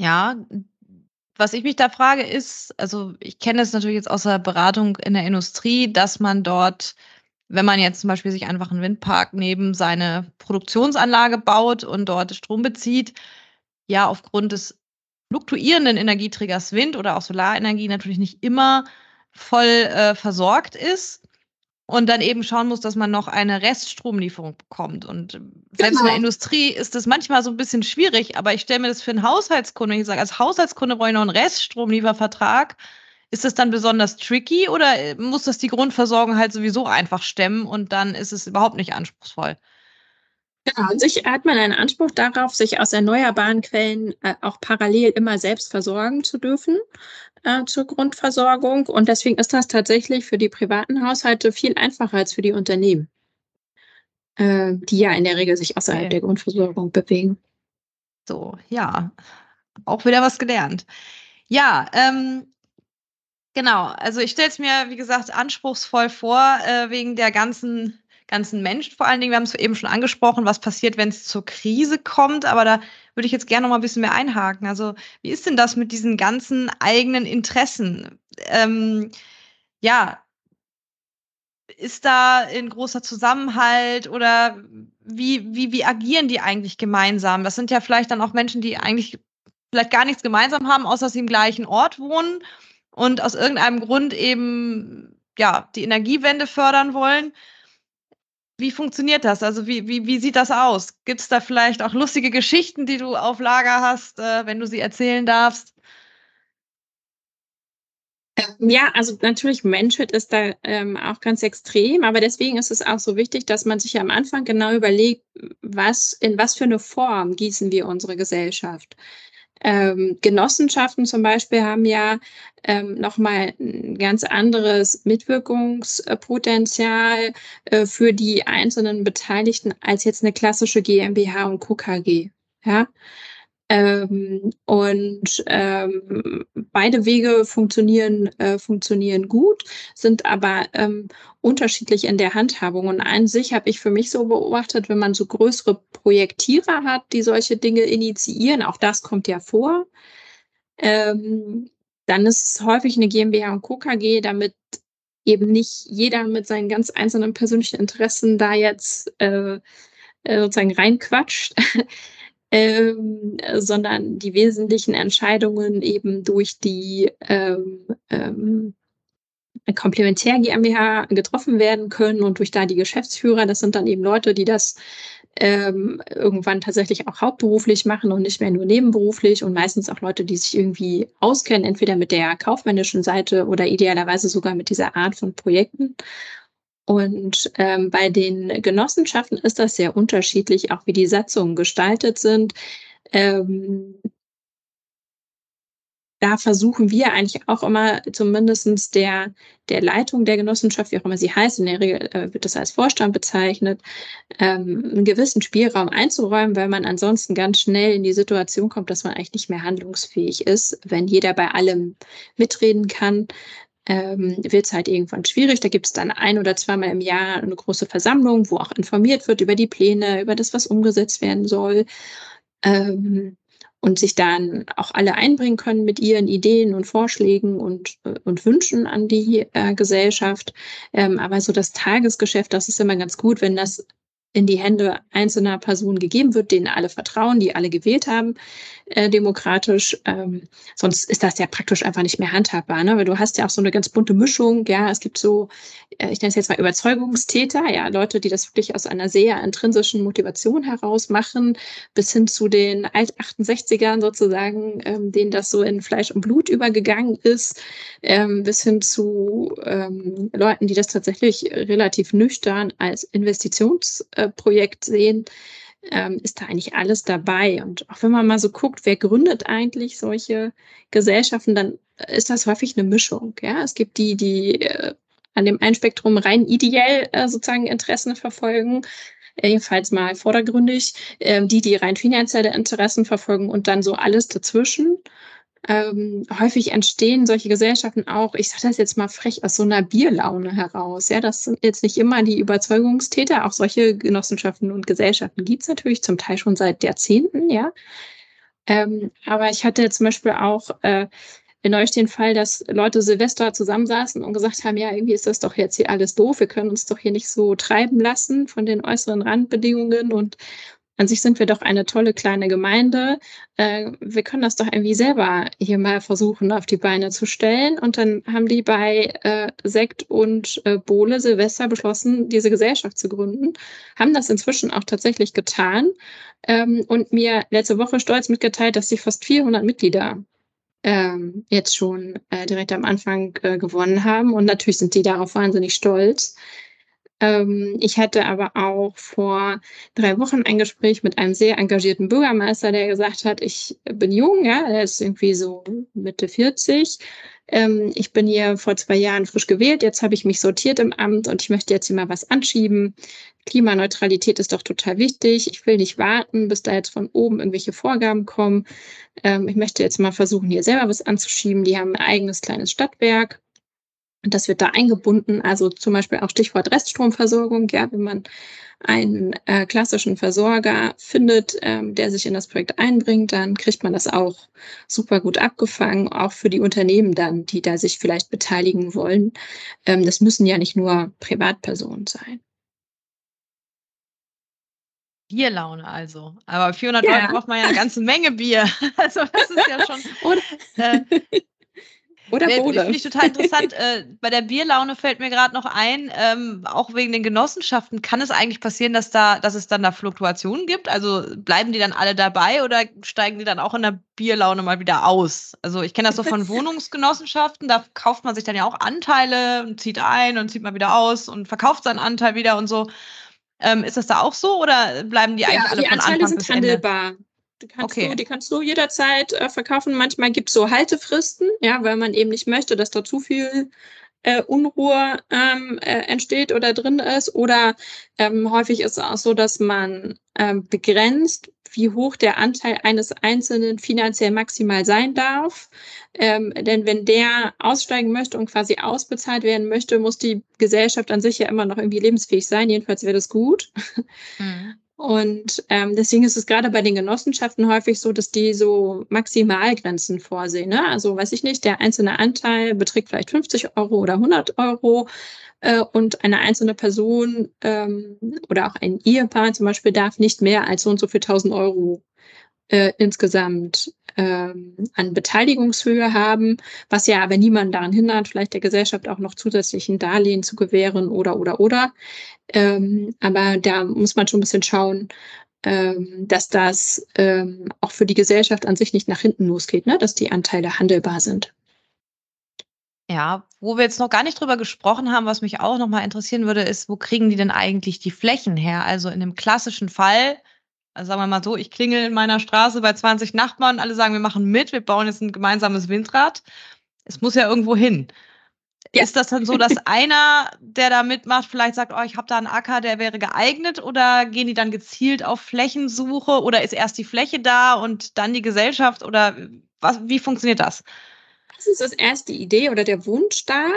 Ja, was ich mich da frage ist, also ich kenne es natürlich jetzt aus der Beratung in der Industrie, dass man dort, wenn man jetzt zum Beispiel sich einfach einen Windpark neben seine Produktionsanlage baut und dort Strom bezieht, ja aufgrund des fluktuierenden Energieträgers Wind oder auch Solarenergie natürlich nicht immer voll äh, versorgt ist und dann eben schauen muss, dass man noch eine Reststromlieferung bekommt. Und selbst genau. in der genau. Industrie ist das manchmal so ein bisschen schwierig, aber ich stelle mir das für einen Haushaltskunde, ich sage, als Haushaltskunde brauche ich noch einen Reststromliefervertrag. Ist das dann besonders tricky oder äh, muss das die Grundversorgung halt sowieso einfach stemmen und dann ist es überhaupt nicht anspruchsvoll? Genau, an sich hat man einen Anspruch darauf, sich aus erneuerbaren Quellen äh, auch parallel immer selbst versorgen zu dürfen äh, zur Grundversorgung. Und deswegen ist das tatsächlich für die privaten Haushalte viel einfacher als für die Unternehmen, äh, die ja in der Regel sich außerhalb okay. der Grundversorgung bewegen. So, ja, auch wieder was gelernt. Ja, ähm, genau. Also ich stelle es mir, wie gesagt, anspruchsvoll vor, äh, wegen der ganzen ganzen Menschen vor allen Dingen. Wir haben es eben schon angesprochen, was passiert, wenn es zur Krise kommt, aber da würde ich jetzt gerne noch mal ein bisschen mehr einhaken. Also wie ist denn das mit diesen ganzen eigenen Interessen? Ähm, ja, ist da ein großer Zusammenhalt oder wie, wie, wie agieren die eigentlich gemeinsam? Das sind ja vielleicht dann auch Menschen, die eigentlich vielleicht gar nichts gemeinsam haben, außer dass sie im gleichen Ort wohnen und aus irgendeinem Grund eben ja die Energiewende fördern wollen. Wie funktioniert das? Also wie, wie, wie sieht das aus? Gibt es da vielleicht auch lustige Geschichten, die du auf Lager hast, äh, wenn du sie erzählen darfst? Ähm, ja, also natürlich Menschheit ist da ähm, auch ganz extrem, aber deswegen ist es auch so wichtig, dass man sich ja am Anfang genau überlegt, was, in was für eine Form gießen wir unsere Gesellschaft. Ähm, Genossenschaften zum Beispiel haben ja ähm, nochmal ein ganz anderes Mitwirkungspotenzial äh, für die einzelnen Beteiligten als jetzt eine klassische GmbH und KKG. Ja, ähm, und ähm, beide Wege funktionieren, äh, funktionieren gut, sind aber ähm, unterschiedlich in der Handhabung. Und an sich habe ich für mich so beobachtet, wenn man so größere Projektierer hat, die solche Dinge initiieren, auch das kommt ja vor, ähm, dann ist es häufig eine GmbH und Co. Damit eben nicht jeder mit seinen ganz einzelnen persönlichen Interessen da jetzt äh, äh sozusagen reinquatscht. ähm, sondern die wesentlichen Entscheidungen eben durch die ähm, ähm, Komplementär GmbH getroffen werden können und durch da die Geschäftsführer. Das sind dann eben Leute, die das ähm, irgendwann tatsächlich auch hauptberuflich machen und nicht mehr nur nebenberuflich und meistens auch Leute, die sich irgendwie auskennen, entweder mit der kaufmännischen Seite oder idealerweise sogar mit dieser Art von Projekten. Und ähm, bei den Genossenschaften ist das sehr unterschiedlich, auch wie die Satzungen gestaltet sind. Ähm, da versuchen wir eigentlich auch immer zumindestens der, der Leitung der Genossenschaft, wie auch immer sie heißt, in der Regel äh, wird das als Vorstand bezeichnet, ähm, einen gewissen Spielraum einzuräumen, weil man ansonsten ganz schnell in die Situation kommt, dass man eigentlich nicht mehr handlungsfähig ist, wenn jeder bei allem mitreden kann ähm, wird es halt irgendwann schwierig. Da gibt es dann ein oder zweimal im Jahr eine große Versammlung, wo auch informiert wird über die Pläne, über das, was umgesetzt werden soll. Ähm, und sich dann auch alle einbringen können mit ihren Ideen und Vorschlägen und, äh, und Wünschen an die äh, Gesellschaft. Ähm, aber so das Tagesgeschäft, das ist immer ganz gut, wenn das in die Hände einzelner Personen gegeben wird, denen alle vertrauen, die alle gewählt haben, äh, demokratisch. Ähm, sonst ist das ja praktisch einfach nicht mehr handhabbar, ne? weil du hast ja auch so eine ganz bunte Mischung. Ja, es gibt so, äh, ich nenne es jetzt mal Überzeugungstäter, ja, Leute, die das wirklich aus einer sehr intrinsischen Motivation heraus machen, bis hin zu den Alt-68ern sozusagen, ähm, denen das so in Fleisch und Blut übergegangen ist, ähm, bis hin zu ähm, Leuten, die das tatsächlich relativ nüchtern als Investitions Projekt sehen, ähm, ist da eigentlich alles dabei. Und auch wenn man mal so guckt, wer gründet eigentlich solche Gesellschaften, dann ist das häufig eine Mischung. Ja, es gibt die, die äh, an dem einen Spektrum rein ideell äh, sozusagen Interessen verfolgen, jedenfalls mal vordergründig, äh, die, die rein finanzielle Interessen verfolgen und dann so alles dazwischen. Ähm, häufig entstehen solche Gesellschaften auch, ich sage das jetzt mal frech, aus so einer Bierlaune heraus. Ja, das sind jetzt nicht immer die Überzeugungstäter, auch solche Genossenschaften und Gesellschaften gibt es natürlich zum Teil schon seit Jahrzehnten, ja. Ähm, aber ich hatte zum Beispiel auch äh, in euch den Fall, dass Leute Silvester zusammensaßen und gesagt haben, ja, irgendwie ist das doch jetzt hier alles doof, wir können uns doch hier nicht so treiben lassen von den äußeren Randbedingungen und an sich sind wir doch eine tolle kleine Gemeinde. Äh, wir können das doch irgendwie selber hier mal versuchen auf die Beine zu stellen. Und dann haben die bei äh, Sekt und äh, Bohle Silvester beschlossen, diese Gesellschaft zu gründen, haben das inzwischen auch tatsächlich getan ähm, und mir letzte Woche stolz mitgeteilt, dass sie fast 400 Mitglieder ähm, jetzt schon äh, direkt am Anfang äh, gewonnen haben. Und natürlich sind die darauf wahnsinnig stolz. Ähm, ich hatte aber auch vor drei Wochen ein Gespräch mit einem sehr engagierten Bürgermeister, der gesagt hat, ich bin jung, ja, er ist irgendwie so Mitte 40. Ähm, ich bin hier vor zwei Jahren frisch gewählt, jetzt habe ich mich sortiert im Amt und ich möchte jetzt hier mal was anschieben. Klimaneutralität ist doch total wichtig. Ich will nicht warten, bis da jetzt von oben irgendwelche Vorgaben kommen. Ähm, ich möchte jetzt mal versuchen, hier selber was anzuschieben. Die haben ein eigenes kleines Stadtwerk und das wird da eingebunden, also zum Beispiel auch Stichwort Reststromversorgung, ja, wenn man einen äh, klassischen Versorger findet, ähm, der sich in das Projekt einbringt, dann kriegt man das auch super gut abgefangen, auch für die Unternehmen dann, die da sich vielleicht beteiligen wollen. Ähm, das müssen ja nicht nur Privatpersonen sein. Bierlaune also. Aber 400 ja. Euro braucht man ja eine ganze Menge Bier. Also das ist ja schon. Äh, oder nee, Bode. Finde ich total interessant. äh, bei der Bierlaune fällt mir gerade noch ein, ähm, auch wegen den Genossenschaften, kann es eigentlich passieren, dass, da, dass es dann da Fluktuationen gibt? Also bleiben die dann alle dabei oder steigen die dann auch in der Bierlaune mal wieder aus? Also ich kenne das so von Wohnungsgenossenschaften, da kauft man sich dann ja auch Anteile und zieht ein und zieht mal wieder aus und verkauft seinen Anteil wieder und so. Ähm, ist das da auch so oder bleiben die eigentlich ja, alle die von Anteile Anfang sind handelbar. Ende? Die kannst, okay. du, die kannst du jederzeit äh, verkaufen. Manchmal gibt es so Haltefristen, ja, weil man eben nicht möchte, dass da zu viel äh, Unruhe ähm, äh, entsteht oder drin ist. Oder ähm, häufig ist es auch so, dass man ähm, begrenzt, wie hoch der Anteil eines Einzelnen finanziell maximal sein darf. Ähm, denn wenn der aussteigen möchte und quasi ausbezahlt werden möchte, muss die Gesellschaft an sich ja immer noch irgendwie lebensfähig sein. Jedenfalls wäre das gut. Mhm. Und ähm, deswegen ist es gerade bei den Genossenschaften häufig so, dass die so Maximalgrenzen vorsehen. Ne? Also weiß ich nicht, der einzelne Anteil beträgt vielleicht 50 Euro oder 100 Euro äh, und eine einzelne Person ähm, oder auch ein Ehepaar zum Beispiel darf nicht mehr als so und so für 1000 Euro äh, insgesamt ähm, an Beteiligungshöhe haben, was ja aber niemanden daran hindert, vielleicht der Gesellschaft auch noch zusätzlichen Darlehen zu gewähren oder oder oder. Ähm, aber da muss man schon ein bisschen schauen, ähm, dass das ähm, auch für die Gesellschaft an sich nicht nach hinten losgeht, ne? dass die Anteile handelbar sind. Ja, wo wir jetzt noch gar nicht drüber gesprochen haben, was mich auch noch mal interessieren würde, ist, wo kriegen die denn eigentlich die Flächen her? Also in dem klassischen Fall, also sagen wir mal so, ich klingel in meiner Straße bei 20 Nachbarn, alle sagen, wir machen mit, wir bauen jetzt ein gemeinsames Windrad. Es muss ja irgendwo hin. Ja. Ist das dann so, dass einer, der da mitmacht, vielleicht sagt, oh, ich habe da einen Acker, der wäre geeignet? Oder gehen die dann gezielt auf Flächensuche? Oder ist erst die Fläche da und dann die Gesellschaft? Oder was, wie funktioniert das? Das ist das erste Idee oder der Wunsch da.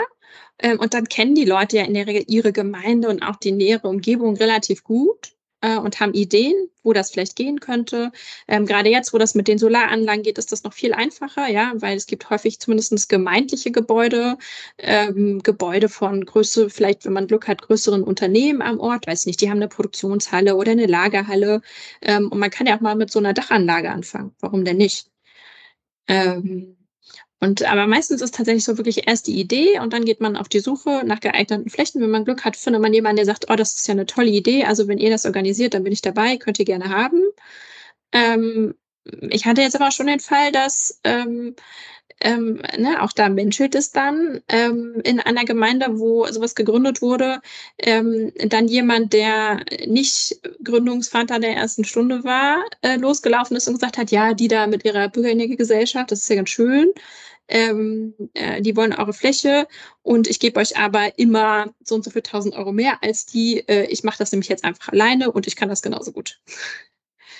Ähm, und dann kennen die Leute ja in der Regel ihre Gemeinde und auch die nähere Umgebung relativ gut äh, und haben Ideen, wo das vielleicht gehen könnte. Ähm, gerade jetzt, wo das mit den Solaranlagen geht, ist das noch viel einfacher, ja, weil es gibt häufig zumindest gemeindliche Gebäude, ähm, Gebäude von Größe, vielleicht, wenn man Glück hat, größeren Unternehmen am Ort, weiß nicht, die haben eine Produktionshalle oder eine Lagerhalle. Ähm, und man kann ja auch mal mit so einer Dachanlage anfangen. Warum denn nicht? Ähm, und aber meistens ist tatsächlich so wirklich erst die Idee und dann geht man auf die Suche nach geeigneten Flächen. Wenn man Glück hat, findet man jemanden, der sagt, oh, das ist ja eine tolle Idee. Also wenn ihr das organisiert, dann bin ich dabei, könnt ihr gerne haben. Ähm, ich hatte jetzt aber schon den Fall, dass ähm, ähm, ne, auch da menschelt es dann ähm, in einer Gemeinde, wo sowas gegründet wurde, ähm, dann jemand, der nicht Gründungsvater der ersten Stunde war, äh, losgelaufen ist und gesagt hat, ja, die da mit ihrer Bürgerinnegesellschaft, das ist ja ganz schön. Ähm, äh, die wollen eure Fläche und ich gebe euch aber immer so und so viel 1000 Euro mehr als die. Äh, ich mache das nämlich jetzt einfach alleine und ich kann das genauso gut.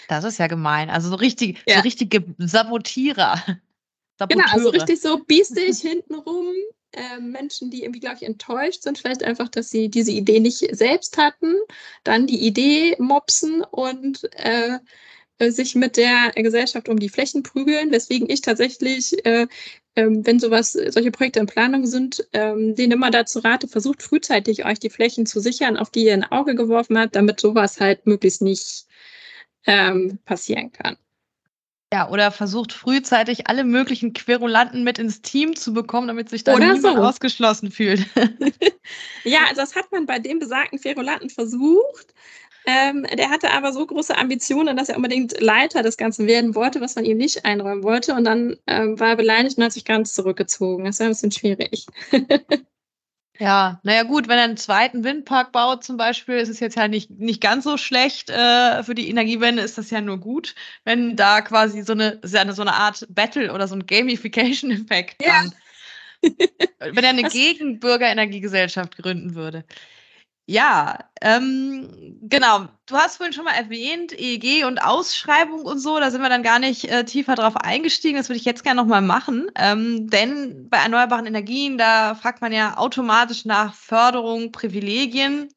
Das ist ja gemein. Also so, richtig, ja. so richtige Sabotierer. Saboteure. Genau, also richtig so biestig hintenrum. Äh, Menschen, die irgendwie, glaube ich, enttäuscht sind, vielleicht einfach, dass sie diese Idee nicht selbst hatten, dann die Idee mopsen und äh, sich mit der Gesellschaft um die Flächen prügeln, weswegen ich tatsächlich, äh, ähm, wenn sowas, solche Projekte in Planung sind, ähm, denen immer dazu rate, versucht frühzeitig euch die Flächen zu sichern, auf die ihr ein Auge geworfen habt, damit sowas halt möglichst nicht ähm, passieren kann. Ja, oder versucht frühzeitig alle möglichen Querulanten mit ins Team zu bekommen, damit sich da oder niemand so. ausgeschlossen fühlt. ja, also das hat man bei dem besagten Querulanten versucht. Ähm, der hatte aber so große Ambitionen, dass er unbedingt Leiter des Ganzen werden wollte, was man ihm nicht einräumen wollte. Und dann ähm, war er beleidigt und hat sich ganz zurückgezogen. Das war ein bisschen schwierig. Ja, naja gut, wenn er einen zweiten Windpark baut zum Beispiel, ist es jetzt ja nicht, nicht ganz so schlecht. Äh, für die Energiewende ist das ja nur gut, wenn da quasi so eine, so eine Art Battle oder so ein Gamification-Effekt ja. dann. wenn er eine Gegenbürgerenergiegesellschaft gründen würde. Ja, ähm, genau. Du hast vorhin schon mal erwähnt, EEG und Ausschreibung und so, da sind wir dann gar nicht äh, tiefer drauf eingestiegen. Das würde ich jetzt gerne nochmal machen. Ähm, denn bei erneuerbaren Energien, da fragt man ja automatisch nach Förderung, Privilegien.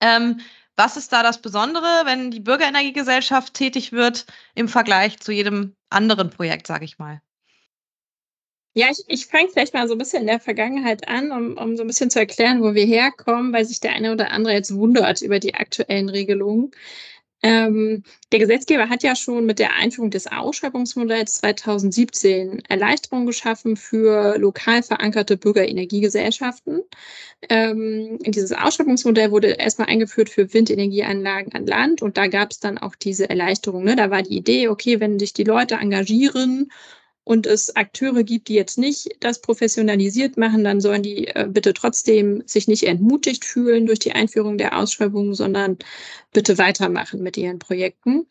Ähm, was ist da das Besondere, wenn die Bürgerenergiegesellschaft tätig wird im Vergleich zu jedem anderen Projekt, sage ich mal? Ja, ich, ich fange vielleicht mal so ein bisschen in der Vergangenheit an, um, um so ein bisschen zu erklären, wo wir herkommen, weil sich der eine oder andere jetzt wundert über die aktuellen Regelungen. Ähm, der Gesetzgeber hat ja schon mit der Einführung des Ausschreibungsmodells 2017 Erleichterungen geschaffen für lokal verankerte Bürgerenergiegesellschaften. Ähm, dieses Ausschreibungsmodell wurde erstmal eingeführt für Windenergieanlagen an Land und da gab es dann auch diese Erleichterung. Ne? Da war die Idee, okay, wenn sich die Leute engagieren und es Akteure gibt, die jetzt nicht das professionalisiert machen, dann sollen die äh, bitte trotzdem sich nicht entmutigt fühlen durch die Einführung der Ausschreibung, sondern bitte weitermachen mit ihren Projekten.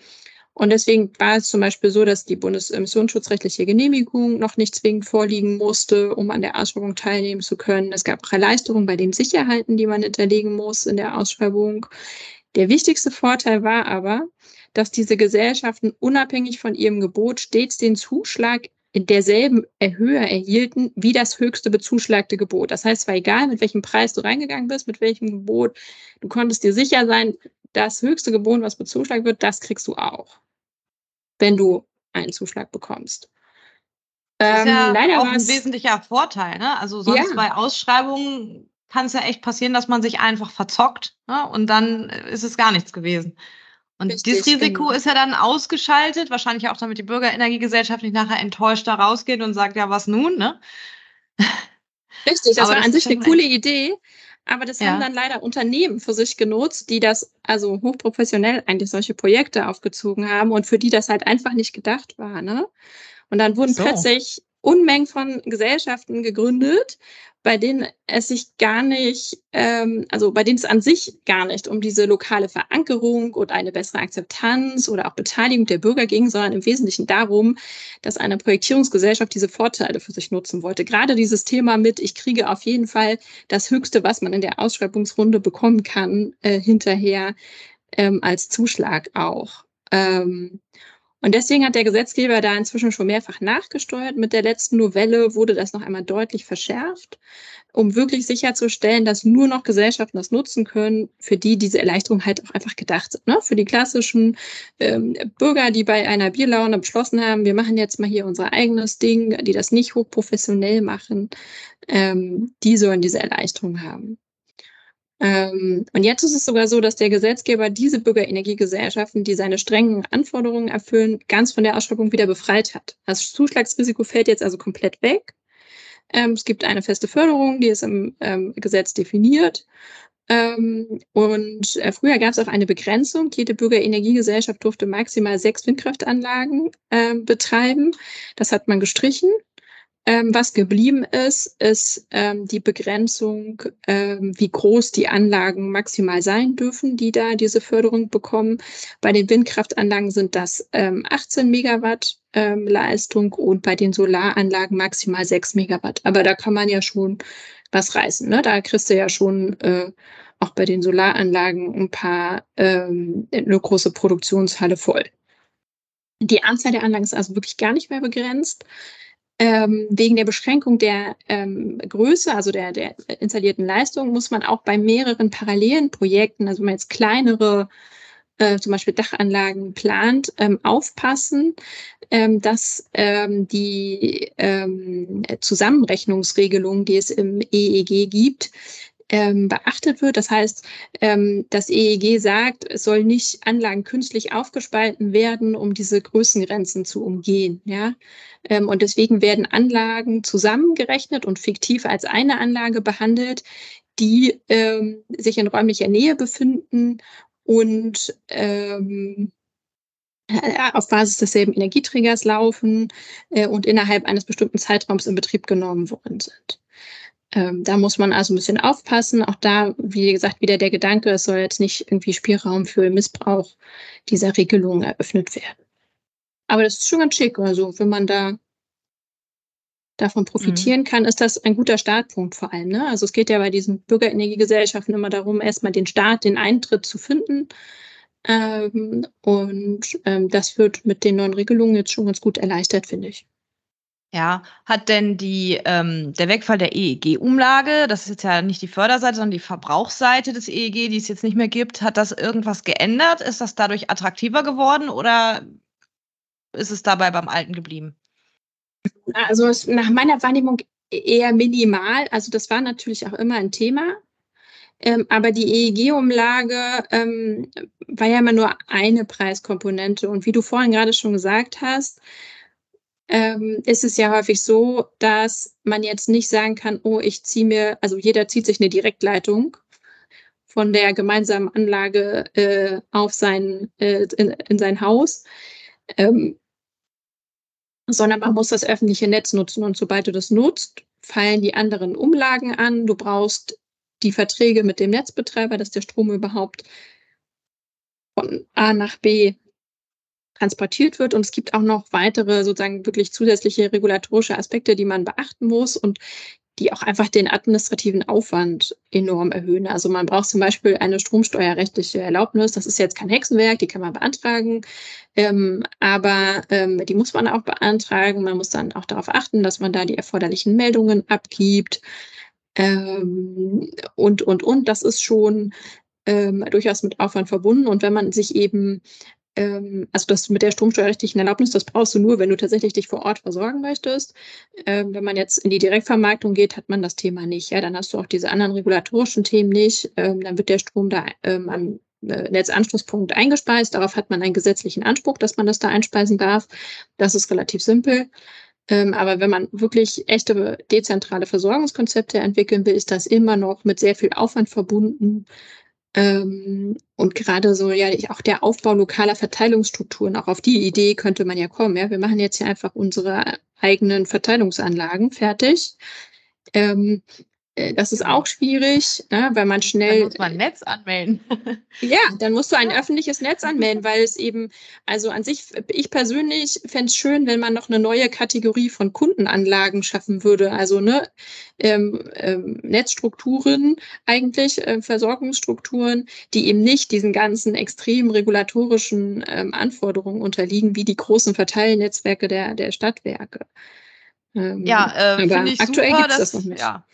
Und deswegen war es zum Beispiel so, dass die bundesemissionsschutzrechtliche Genehmigung noch nicht zwingend vorliegen musste, um an der Ausschreibung teilnehmen zu können. Es gab Erleichterungen bei den Sicherheiten, die man hinterlegen muss in der Ausschreibung. Der wichtigste Vorteil war aber, dass diese Gesellschaften unabhängig von ihrem Gebot stets den Zuschlag in derselben Höhe erhielten wie das höchste bezuschlagte Gebot. Das heißt, es war egal, mit welchem Preis du reingegangen bist, mit welchem Gebot, du konntest dir sicher sein, das höchste Gebot, was bezuschlagt wird, das kriegst du auch, wenn du einen Zuschlag bekommst. Das ist ja ähm, leider auch ein wesentlicher Vorteil. Ne? Also sonst ja. bei Ausschreibungen kann es ja echt passieren, dass man sich einfach verzockt ne? und dann ist es gar nichts gewesen. Und Richtig, dieses Risiko genau. ist ja dann ausgeschaltet, wahrscheinlich auch damit die Bürgerenergiegesellschaft nicht nachher enttäuscht da rausgeht und sagt, ja, was nun, ne? Richtig, das aber war das an sich eine coole Idee, aber das ja. haben dann leider Unternehmen für sich genutzt, die das also hochprofessionell eigentlich solche Projekte aufgezogen haben und für die das halt einfach nicht gedacht war, ne? Und dann wurden so. plötzlich Unmengen von Gesellschaften gegründet, bei denen es sich gar nicht, ähm, also bei denen es an sich gar nicht um diese lokale Verankerung und eine bessere Akzeptanz oder auch Beteiligung der Bürger ging, sondern im Wesentlichen darum, dass eine Projektierungsgesellschaft diese Vorteile für sich nutzen wollte. Gerade dieses Thema mit, ich kriege auf jeden Fall das Höchste, was man in der Ausschreibungsrunde bekommen kann, äh, hinterher ähm, als Zuschlag auch. Ähm, und deswegen hat der Gesetzgeber da inzwischen schon mehrfach nachgesteuert. Mit der letzten Novelle wurde das noch einmal deutlich verschärft, um wirklich sicherzustellen, dass nur noch Gesellschaften das nutzen können, für die diese Erleichterung halt auch einfach gedacht sind. Ne? Für die klassischen ähm, Bürger, die bei einer Bierlaune beschlossen haben, wir machen jetzt mal hier unser eigenes Ding, die das nicht hochprofessionell machen, ähm, die sollen diese Erleichterung haben. Ähm, und jetzt ist es sogar so, dass der Gesetzgeber diese Bürgerenergiegesellschaften, die seine strengen Anforderungen erfüllen, ganz von der Ausschreibung wieder befreit hat. Das Zuschlagsrisiko fällt jetzt also komplett weg. Ähm, es gibt eine feste Förderung, die ist im ähm, Gesetz definiert. Ähm, und äh, früher gab es auch eine Begrenzung. Jede Bürgerenergiegesellschaft durfte maximal sechs Windkraftanlagen äh, betreiben. Das hat man gestrichen. Ähm, was geblieben ist, ist ähm, die Begrenzung, ähm, wie groß die Anlagen maximal sein dürfen, die da diese Förderung bekommen. Bei den Windkraftanlagen sind das 18 ähm, Megawatt ähm, Leistung und bei den Solaranlagen maximal 6 Megawatt. Aber da kann man ja schon was reißen. Ne? Da kriegst du ja schon äh, auch bei den Solaranlagen ein paar, ähm, eine große Produktionshalle voll. Die Anzahl der Anlagen ist also wirklich gar nicht mehr begrenzt ähm, wegen der Beschränkung der ähm, Größe, also der, der installierten Leistung, muss man auch bei mehreren parallelen Projekten, also wenn man jetzt kleinere äh, zum Beispiel Dachanlagen plant, ähm, aufpassen, ähm, dass ähm, die ähm, Zusammenrechnungsregelung, die es im EEG gibt, ähm, beachtet wird. Das heißt, ähm, das EEG sagt, es soll nicht Anlagen künstlich aufgespalten werden, um diese Größengrenzen zu umgehen. Ja? Ähm, und deswegen werden Anlagen zusammengerechnet und fiktiv als eine Anlage behandelt, die ähm, sich in räumlicher Nähe befinden und ähm, auf Basis desselben Energieträgers laufen äh, und innerhalb eines bestimmten Zeitraums in Betrieb genommen worden sind. Ähm, da muss man also ein bisschen aufpassen. Auch da, wie gesagt, wieder der Gedanke, es soll jetzt nicht irgendwie Spielraum für Missbrauch dieser Regelung eröffnet werden. Aber das ist schon ganz schick. Also wenn man da davon mhm. profitieren mhm. kann, ist das ein guter Startpunkt vor allem. Ne? Also es geht ja bei diesen Bürgerenergiegesellschaften immer darum, erstmal den Start, den Eintritt zu finden. Ähm, und ähm, das wird mit den neuen Regelungen jetzt schon ganz gut erleichtert, finde ich. Ja, hat denn die, ähm, der Wegfall der EEG-Umlage, das ist jetzt ja nicht die Förderseite, sondern die Verbrauchsseite des EEG, die es jetzt nicht mehr gibt, hat das irgendwas geändert? Ist das dadurch attraktiver geworden oder ist es dabei beim Alten geblieben? Also nach meiner Wahrnehmung eher minimal. Also das war natürlich auch immer ein Thema. Ähm, aber die EEG-Umlage ähm, war ja immer nur eine Preiskomponente. Und wie du vorhin gerade schon gesagt hast, ähm, ist es ja häufig so, dass man jetzt nicht sagen kann, oh, ich ziehe mir, also jeder zieht sich eine Direktleitung von der gemeinsamen Anlage äh, auf sein, äh, in, in, sein Haus. Ähm, sondern man muss das öffentliche Netz nutzen. Und sobald du das nutzt, fallen die anderen Umlagen an. Du brauchst die Verträge mit dem Netzbetreiber, dass der Strom überhaupt von A nach B transportiert wird. Und es gibt auch noch weitere sozusagen wirklich zusätzliche regulatorische Aspekte, die man beachten muss. Und die auch einfach den administrativen Aufwand enorm erhöhen. Also man braucht zum Beispiel eine stromsteuerrechtliche Erlaubnis. Das ist jetzt kein Hexenwerk, die kann man beantragen, ähm, aber ähm, die muss man auch beantragen. Man muss dann auch darauf achten, dass man da die erforderlichen Meldungen abgibt ähm, und, und, und. Das ist schon ähm, durchaus mit Aufwand verbunden. Und wenn man sich eben also das mit der stromsteuerrechtlichen Erlaubnis, das brauchst du nur, wenn du tatsächlich dich vor Ort versorgen möchtest. Ähm, wenn man jetzt in die Direktvermarktung geht, hat man das Thema nicht. Ja, dann hast du auch diese anderen regulatorischen Themen nicht. Ähm, dann wird der Strom da ähm, am äh, Netzanschlusspunkt eingespeist. Darauf hat man einen gesetzlichen Anspruch, dass man das da einspeisen darf. Das ist relativ simpel. Ähm, aber wenn man wirklich echte dezentrale Versorgungskonzepte entwickeln will, ist das immer noch mit sehr viel Aufwand verbunden. Ähm, und gerade so ja auch der Aufbau lokaler Verteilungsstrukturen, auch auf die Idee könnte man ja kommen. Ja, wir machen jetzt hier einfach unsere eigenen Verteilungsanlagen fertig. Ähm, äh, das ist auch schwierig, ne, weil man schnell. Dann muss man ein Netz anmelden. ja, dann musst du ein öffentliches Netz anmelden, weil es eben, also an sich, ich persönlich fände es schön, wenn man noch eine neue Kategorie von Kundenanlagen schaffen würde. Also ne, ähm, ähm, Netzstrukturen eigentlich, äh, Versorgungsstrukturen, die eben nicht diesen ganzen extrem regulatorischen ähm, Anforderungen unterliegen, wie die großen Verteilnetzwerke der, der Stadtwerke. Ähm, ja, äh, finde ich aktuell super, dass, das noch nicht. Ja,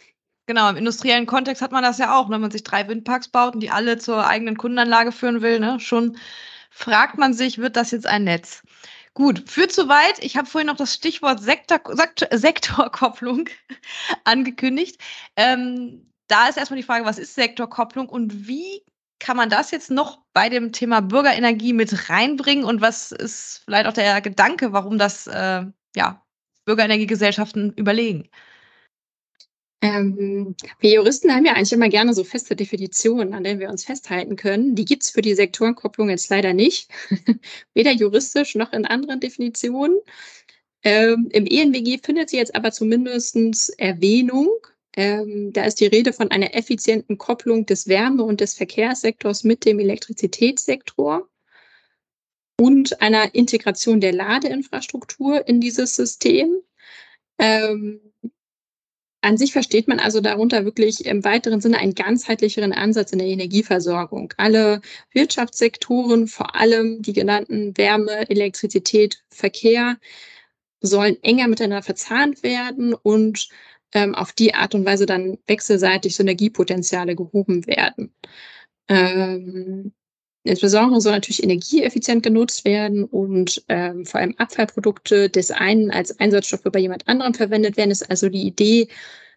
Genau, im industriellen Kontext hat man das ja auch, ne? wenn man sich drei Windparks baut und die alle zur eigenen Kundenanlage führen will, ne? schon fragt man sich, wird das jetzt ein Netz? Gut, führt zu weit. Ich habe vorhin noch das Stichwort Sektor, Sektorkopplung angekündigt. Ähm, da ist erstmal die Frage, was ist Sektorkopplung und wie kann man das jetzt noch bei dem Thema Bürgerenergie mit reinbringen und was ist vielleicht auch der Gedanke, warum das äh, ja, Bürgerenergiegesellschaften überlegen? Ähm, wir Juristen haben ja eigentlich immer gerne so feste Definitionen, an denen wir uns festhalten können. Die gibt es für die Sektorenkopplung jetzt leider nicht, weder juristisch noch in anderen Definitionen. Ähm, Im ENWG findet sie jetzt aber zumindest Erwähnung. Ähm, da ist die Rede von einer effizienten Kopplung des Wärme- und des Verkehrssektors mit dem Elektrizitätssektor und einer Integration der Ladeinfrastruktur in dieses System. Ähm, an sich versteht man also darunter wirklich im weiteren Sinne einen ganzheitlicheren Ansatz in der Energieversorgung. Alle Wirtschaftssektoren, vor allem die genannten Wärme, Elektrizität, Verkehr, sollen enger miteinander verzahnt werden und ähm, auf die Art und Weise dann wechselseitig Synergiepotenziale gehoben werden. Ähm, Insbesondere soll natürlich energieeffizient genutzt werden und ähm, vor allem Abfallprodukte des einen als Einsatzstoffe bei jemand anderem verwendet werden. Ist also die Idee,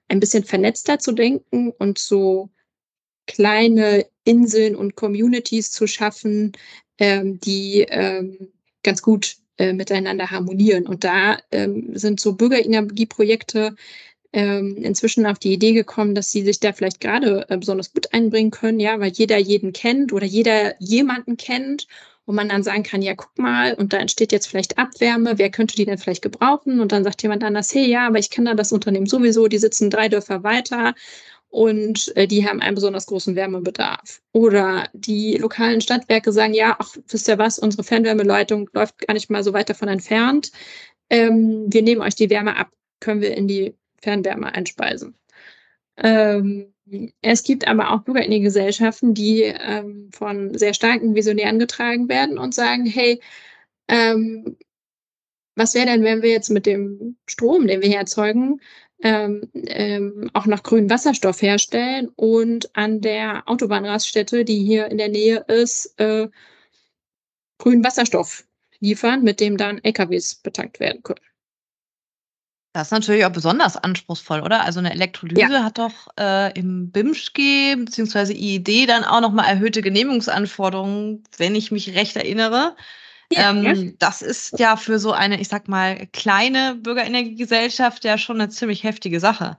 ein bisschen vernetzter zu denken und so kleine Inseln und Communities zu schaffen, ähm, die ähm, ganz gut äh, miteinander harmonieren. Und da ähm, sind so Bürgerenergieprojekte ähm, inzwischen auf die Idee gekommen, dass sie sich da vielleicht gerade äh, besonders gut einbringen können, ja, weil jeder jeden kennt oder jeder jemanden kennt wo man dann sagen kann, ja, guck mal, und da entsteht jetzt vielleicht Abwärme, wer könnte die denn vielleicht gebrauchen? Und dann sagt jemand anders, hey, ja, aber ich kenne da das Unternehmen sowieso, die sitzen drei Dörfer weiter und äh, die haben einen besonders großen Wärmebedarf. Oder die lokalen Stadtwerke sagen, ja, ach, wisst ihr was, unsere Fernwärmeleitung läuft gar nicht mal so weit davon entfernt. Ähm, wir nehmen euch die Wärme ab, können wir in die Fernwärme einspeisen. Ähm, es gibt aber auch Bürgerinnengesellschaften, die ähm, von sehr starken Visionären getragen werden und sagen, hey, ähm, was wäre denn, wenn wir jetzt mit dem Strom, den wir hier erzeugen, ähm, ähm, auch noch grünen Wasserstoff herstellen und an der Autobahnraststätte, die hier in der Nähe ist, äh, grünen Wasserstoff liefern, mit dem dann LKWs betankt werden können. Das ist natürlich auch besonders anspruchsvoll, oder? Also eine Elektrolyse Ja. hat doch äh, im BImSchG bzw. IED dann auch nochmal erhöhte Genehmigungsanforderungen, wenn ich mich recht erinnere. Ja, ja. Ähm, das ist ja für so eine, ich sag mal, kleine Bürgerenergiegesellschaft ja schon eine ziemlich heftige Sache.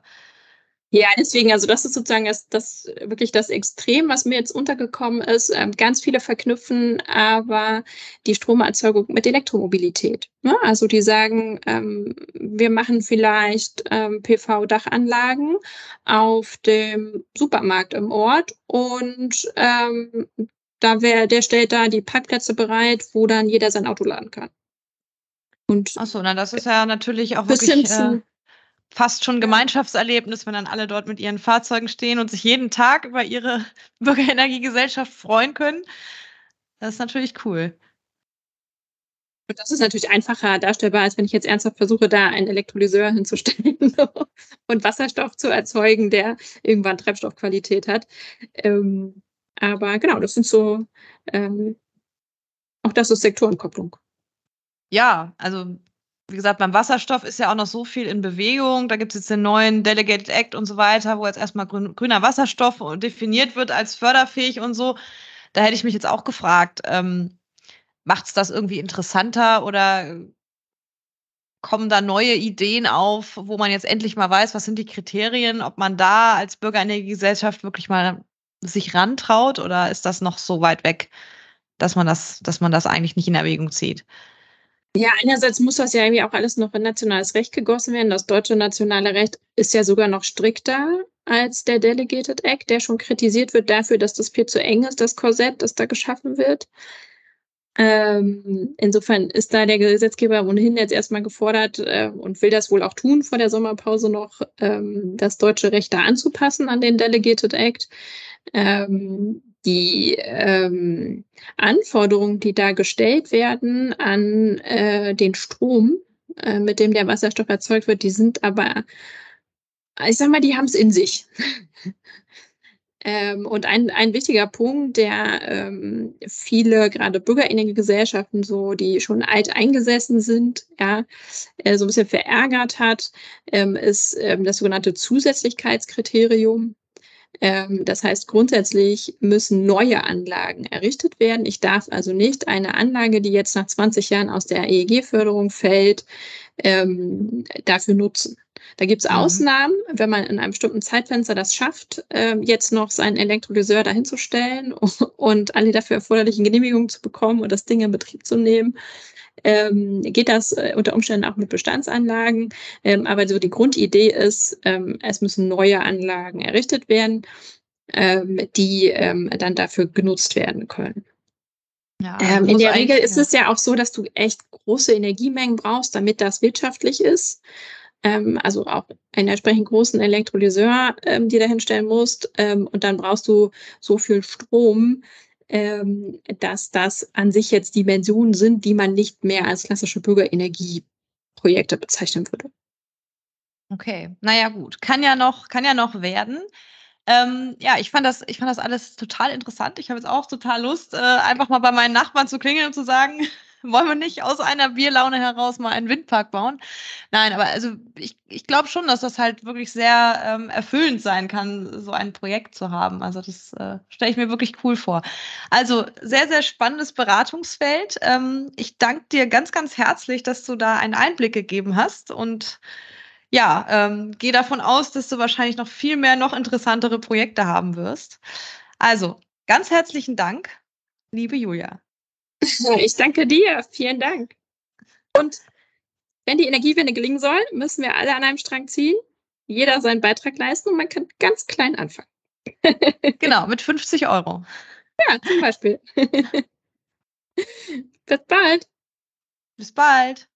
Ja, deswegen, also das ist sozusagen das, das wirklich das Extrem, was mir jetzt untergekommen ist. Ähm, ganz viele verknüpfen aber die Stromerzeugung mit Elektromobilität. Ne? Also die sagen, ähm, wir machen vielleicht ähm, PV-Dachanlagen auf dem Supermarkt im Ort und da wär, der stellt da die Parkplätze bereit, wo dann jeder sein Auto laden kann. Und Achso, na das ist ja natürlich auch bis hin wirklich äh, zu fast schon Gemeinschaftserlebnis, wenn dann alle dort mit ihren Fahrzeugen stehen und sich jeden Tag über ihre Bürgerenergiegesellschaft freuen können. Das ist natürlich cool. Und das ist natürlich einfacher darstellbar, als wenn ich jetzt ernsthaft versuche, da einen Elektrolyseur hinzustellen und Wasserstoff zu erzeugen, der irgendwann Treibstoffqualität hat. Ähm, aber genau, das sind so, ähm, auch das ist Sektorenkopplung. Ja, also wie gesagt, beim Wasserstoff ist ja auch noch so viel in Bewegung. Da gibt es jetzt den neuen Delegated Act und so weiter, wo jetzt erstmal grün, grüner Wasserstoff definiert wird als förderfähig und so. Da hätte ich mich jetzt auch gefragt, ähm, macht es das irgendwie interessanter oder kommen da neue Ideen auf, wo man jetzt endlich mal weiß, was sind die Kriterien, ob man da als Bürgerenergiegesellschaft wirklich mal sich rantraut oder ist das noch so weit weg, dass man das, dass man das eigentlich nicht in Erwägung zieht? Ja, einerseits muss das ja irgendwie auch alles noch in nationales Recht gegossen werden. Das deutsche nationale Recht ist ja sogar noch strikter als der Delegated Act, der schon kritisiert wird dafür, dass das viel zu eng ist, das Korsett, das da geschaffen wird. Ähm, insofern ist da der Gesetzgeber ohnehin jetzt erstmal gefordert äh, und will das wohl auch tun, vor der Sommerpause noch ähm, das deutsche Recht da anzupassen an den Delegated Act. Ähm, die ähm, Anforderungen, die da gestellt werden an äh, den Strom, äh, mit dem der Wasserstoff erzeugt wird, die sind aber, ich sag mal, die haben es in sich. ähm, und ein, ein wichtiger Punkt, der ähm, viele, gerade Bürgerenergiegesellschaften, so, die schon alt eingesessen sind, ja, äh, so ein bisschen verärgert hat, ähm, ist ähm, das sogenannte Zusätzlichkeitskriterium. Ähm, das heißt, grundsätzlich müssen neue Anlagen errichtet werden. Ich darf also nicht eine Anlage, die jetzt nach 20 Jahren aus der EEG-Förderung fällt, ähm, dafür nutzen. Da gibt es mhm. Ausnahmen, wenn man in einem bestimmten Zeitfenster das schafft, äh, jetzt noch seinen Elektrolyseur dahinzustellen und alle dafür erforderlichen Genehmigungen zu bekommen und das Ding in Betrieb zu nehmen ähm, geht das äh, unter Umständen auch mit Bestandsanlagen. Ähm, aber so die Grundidee ist, ähm, es müssen neue Anlagen errichtet werden, ähm, die ähm, dann dafür genutzt werden können. Ja, ähm, in der Regel ist ja. es ja auch so, dass du echt große Energiemengen brauchst, damit das wirtschaftlich ist. also auch einen entsprechend großen Elektrolyseur, ähm, die du hinstellen musst. und dann brauchst du so viel Strom, ähm, dass das an sich jetzt Dimensionen sind, die man nicht mehr als klassische Bürgerenergieprojekte bezeichnen würde. Okay, naja gut, kann ja noch, kann ja noch werden. Ähm, ja, ich fand, das, ich fand das alles total interessant. Ich habe jetzt auch total Lust, äh, einfach mal bei meinen Nachbarn zu klingeln und zu sagen, wollen wir nicht aus einer Bierlaune heraus mal einen Windpark bauen? Nein, aber also ich, ich glaube schon, dass das halt wirklich sehr ähm, erfüllend sein kann, so ein Projekt zu haben. Also das äh, stelle ich mir wirklich cool vor. Also sehr, sehr spannendes Beratungsfeld. Ähm, ich danke dir ganz, ganz herzlich, dass du da einen Einblick gegeben hast und ja, ähm, gehe davon aus, dass du wahrscheinlich noch viel mehr, noch interessantere Projekte haben wirst. Also, ganz herzlichen Dank, liebe Julia. Ich danke dir. Vielen Dank. Und wenn die Energiewende gelingen soll, müssen wir alle an einem Strang ziehen, jeder seinen Beitrag leisten und man kann ganz klein anfangen. genau, mit 50 Euro. Ja, zum Beispiel. Bis bald. Bis bald.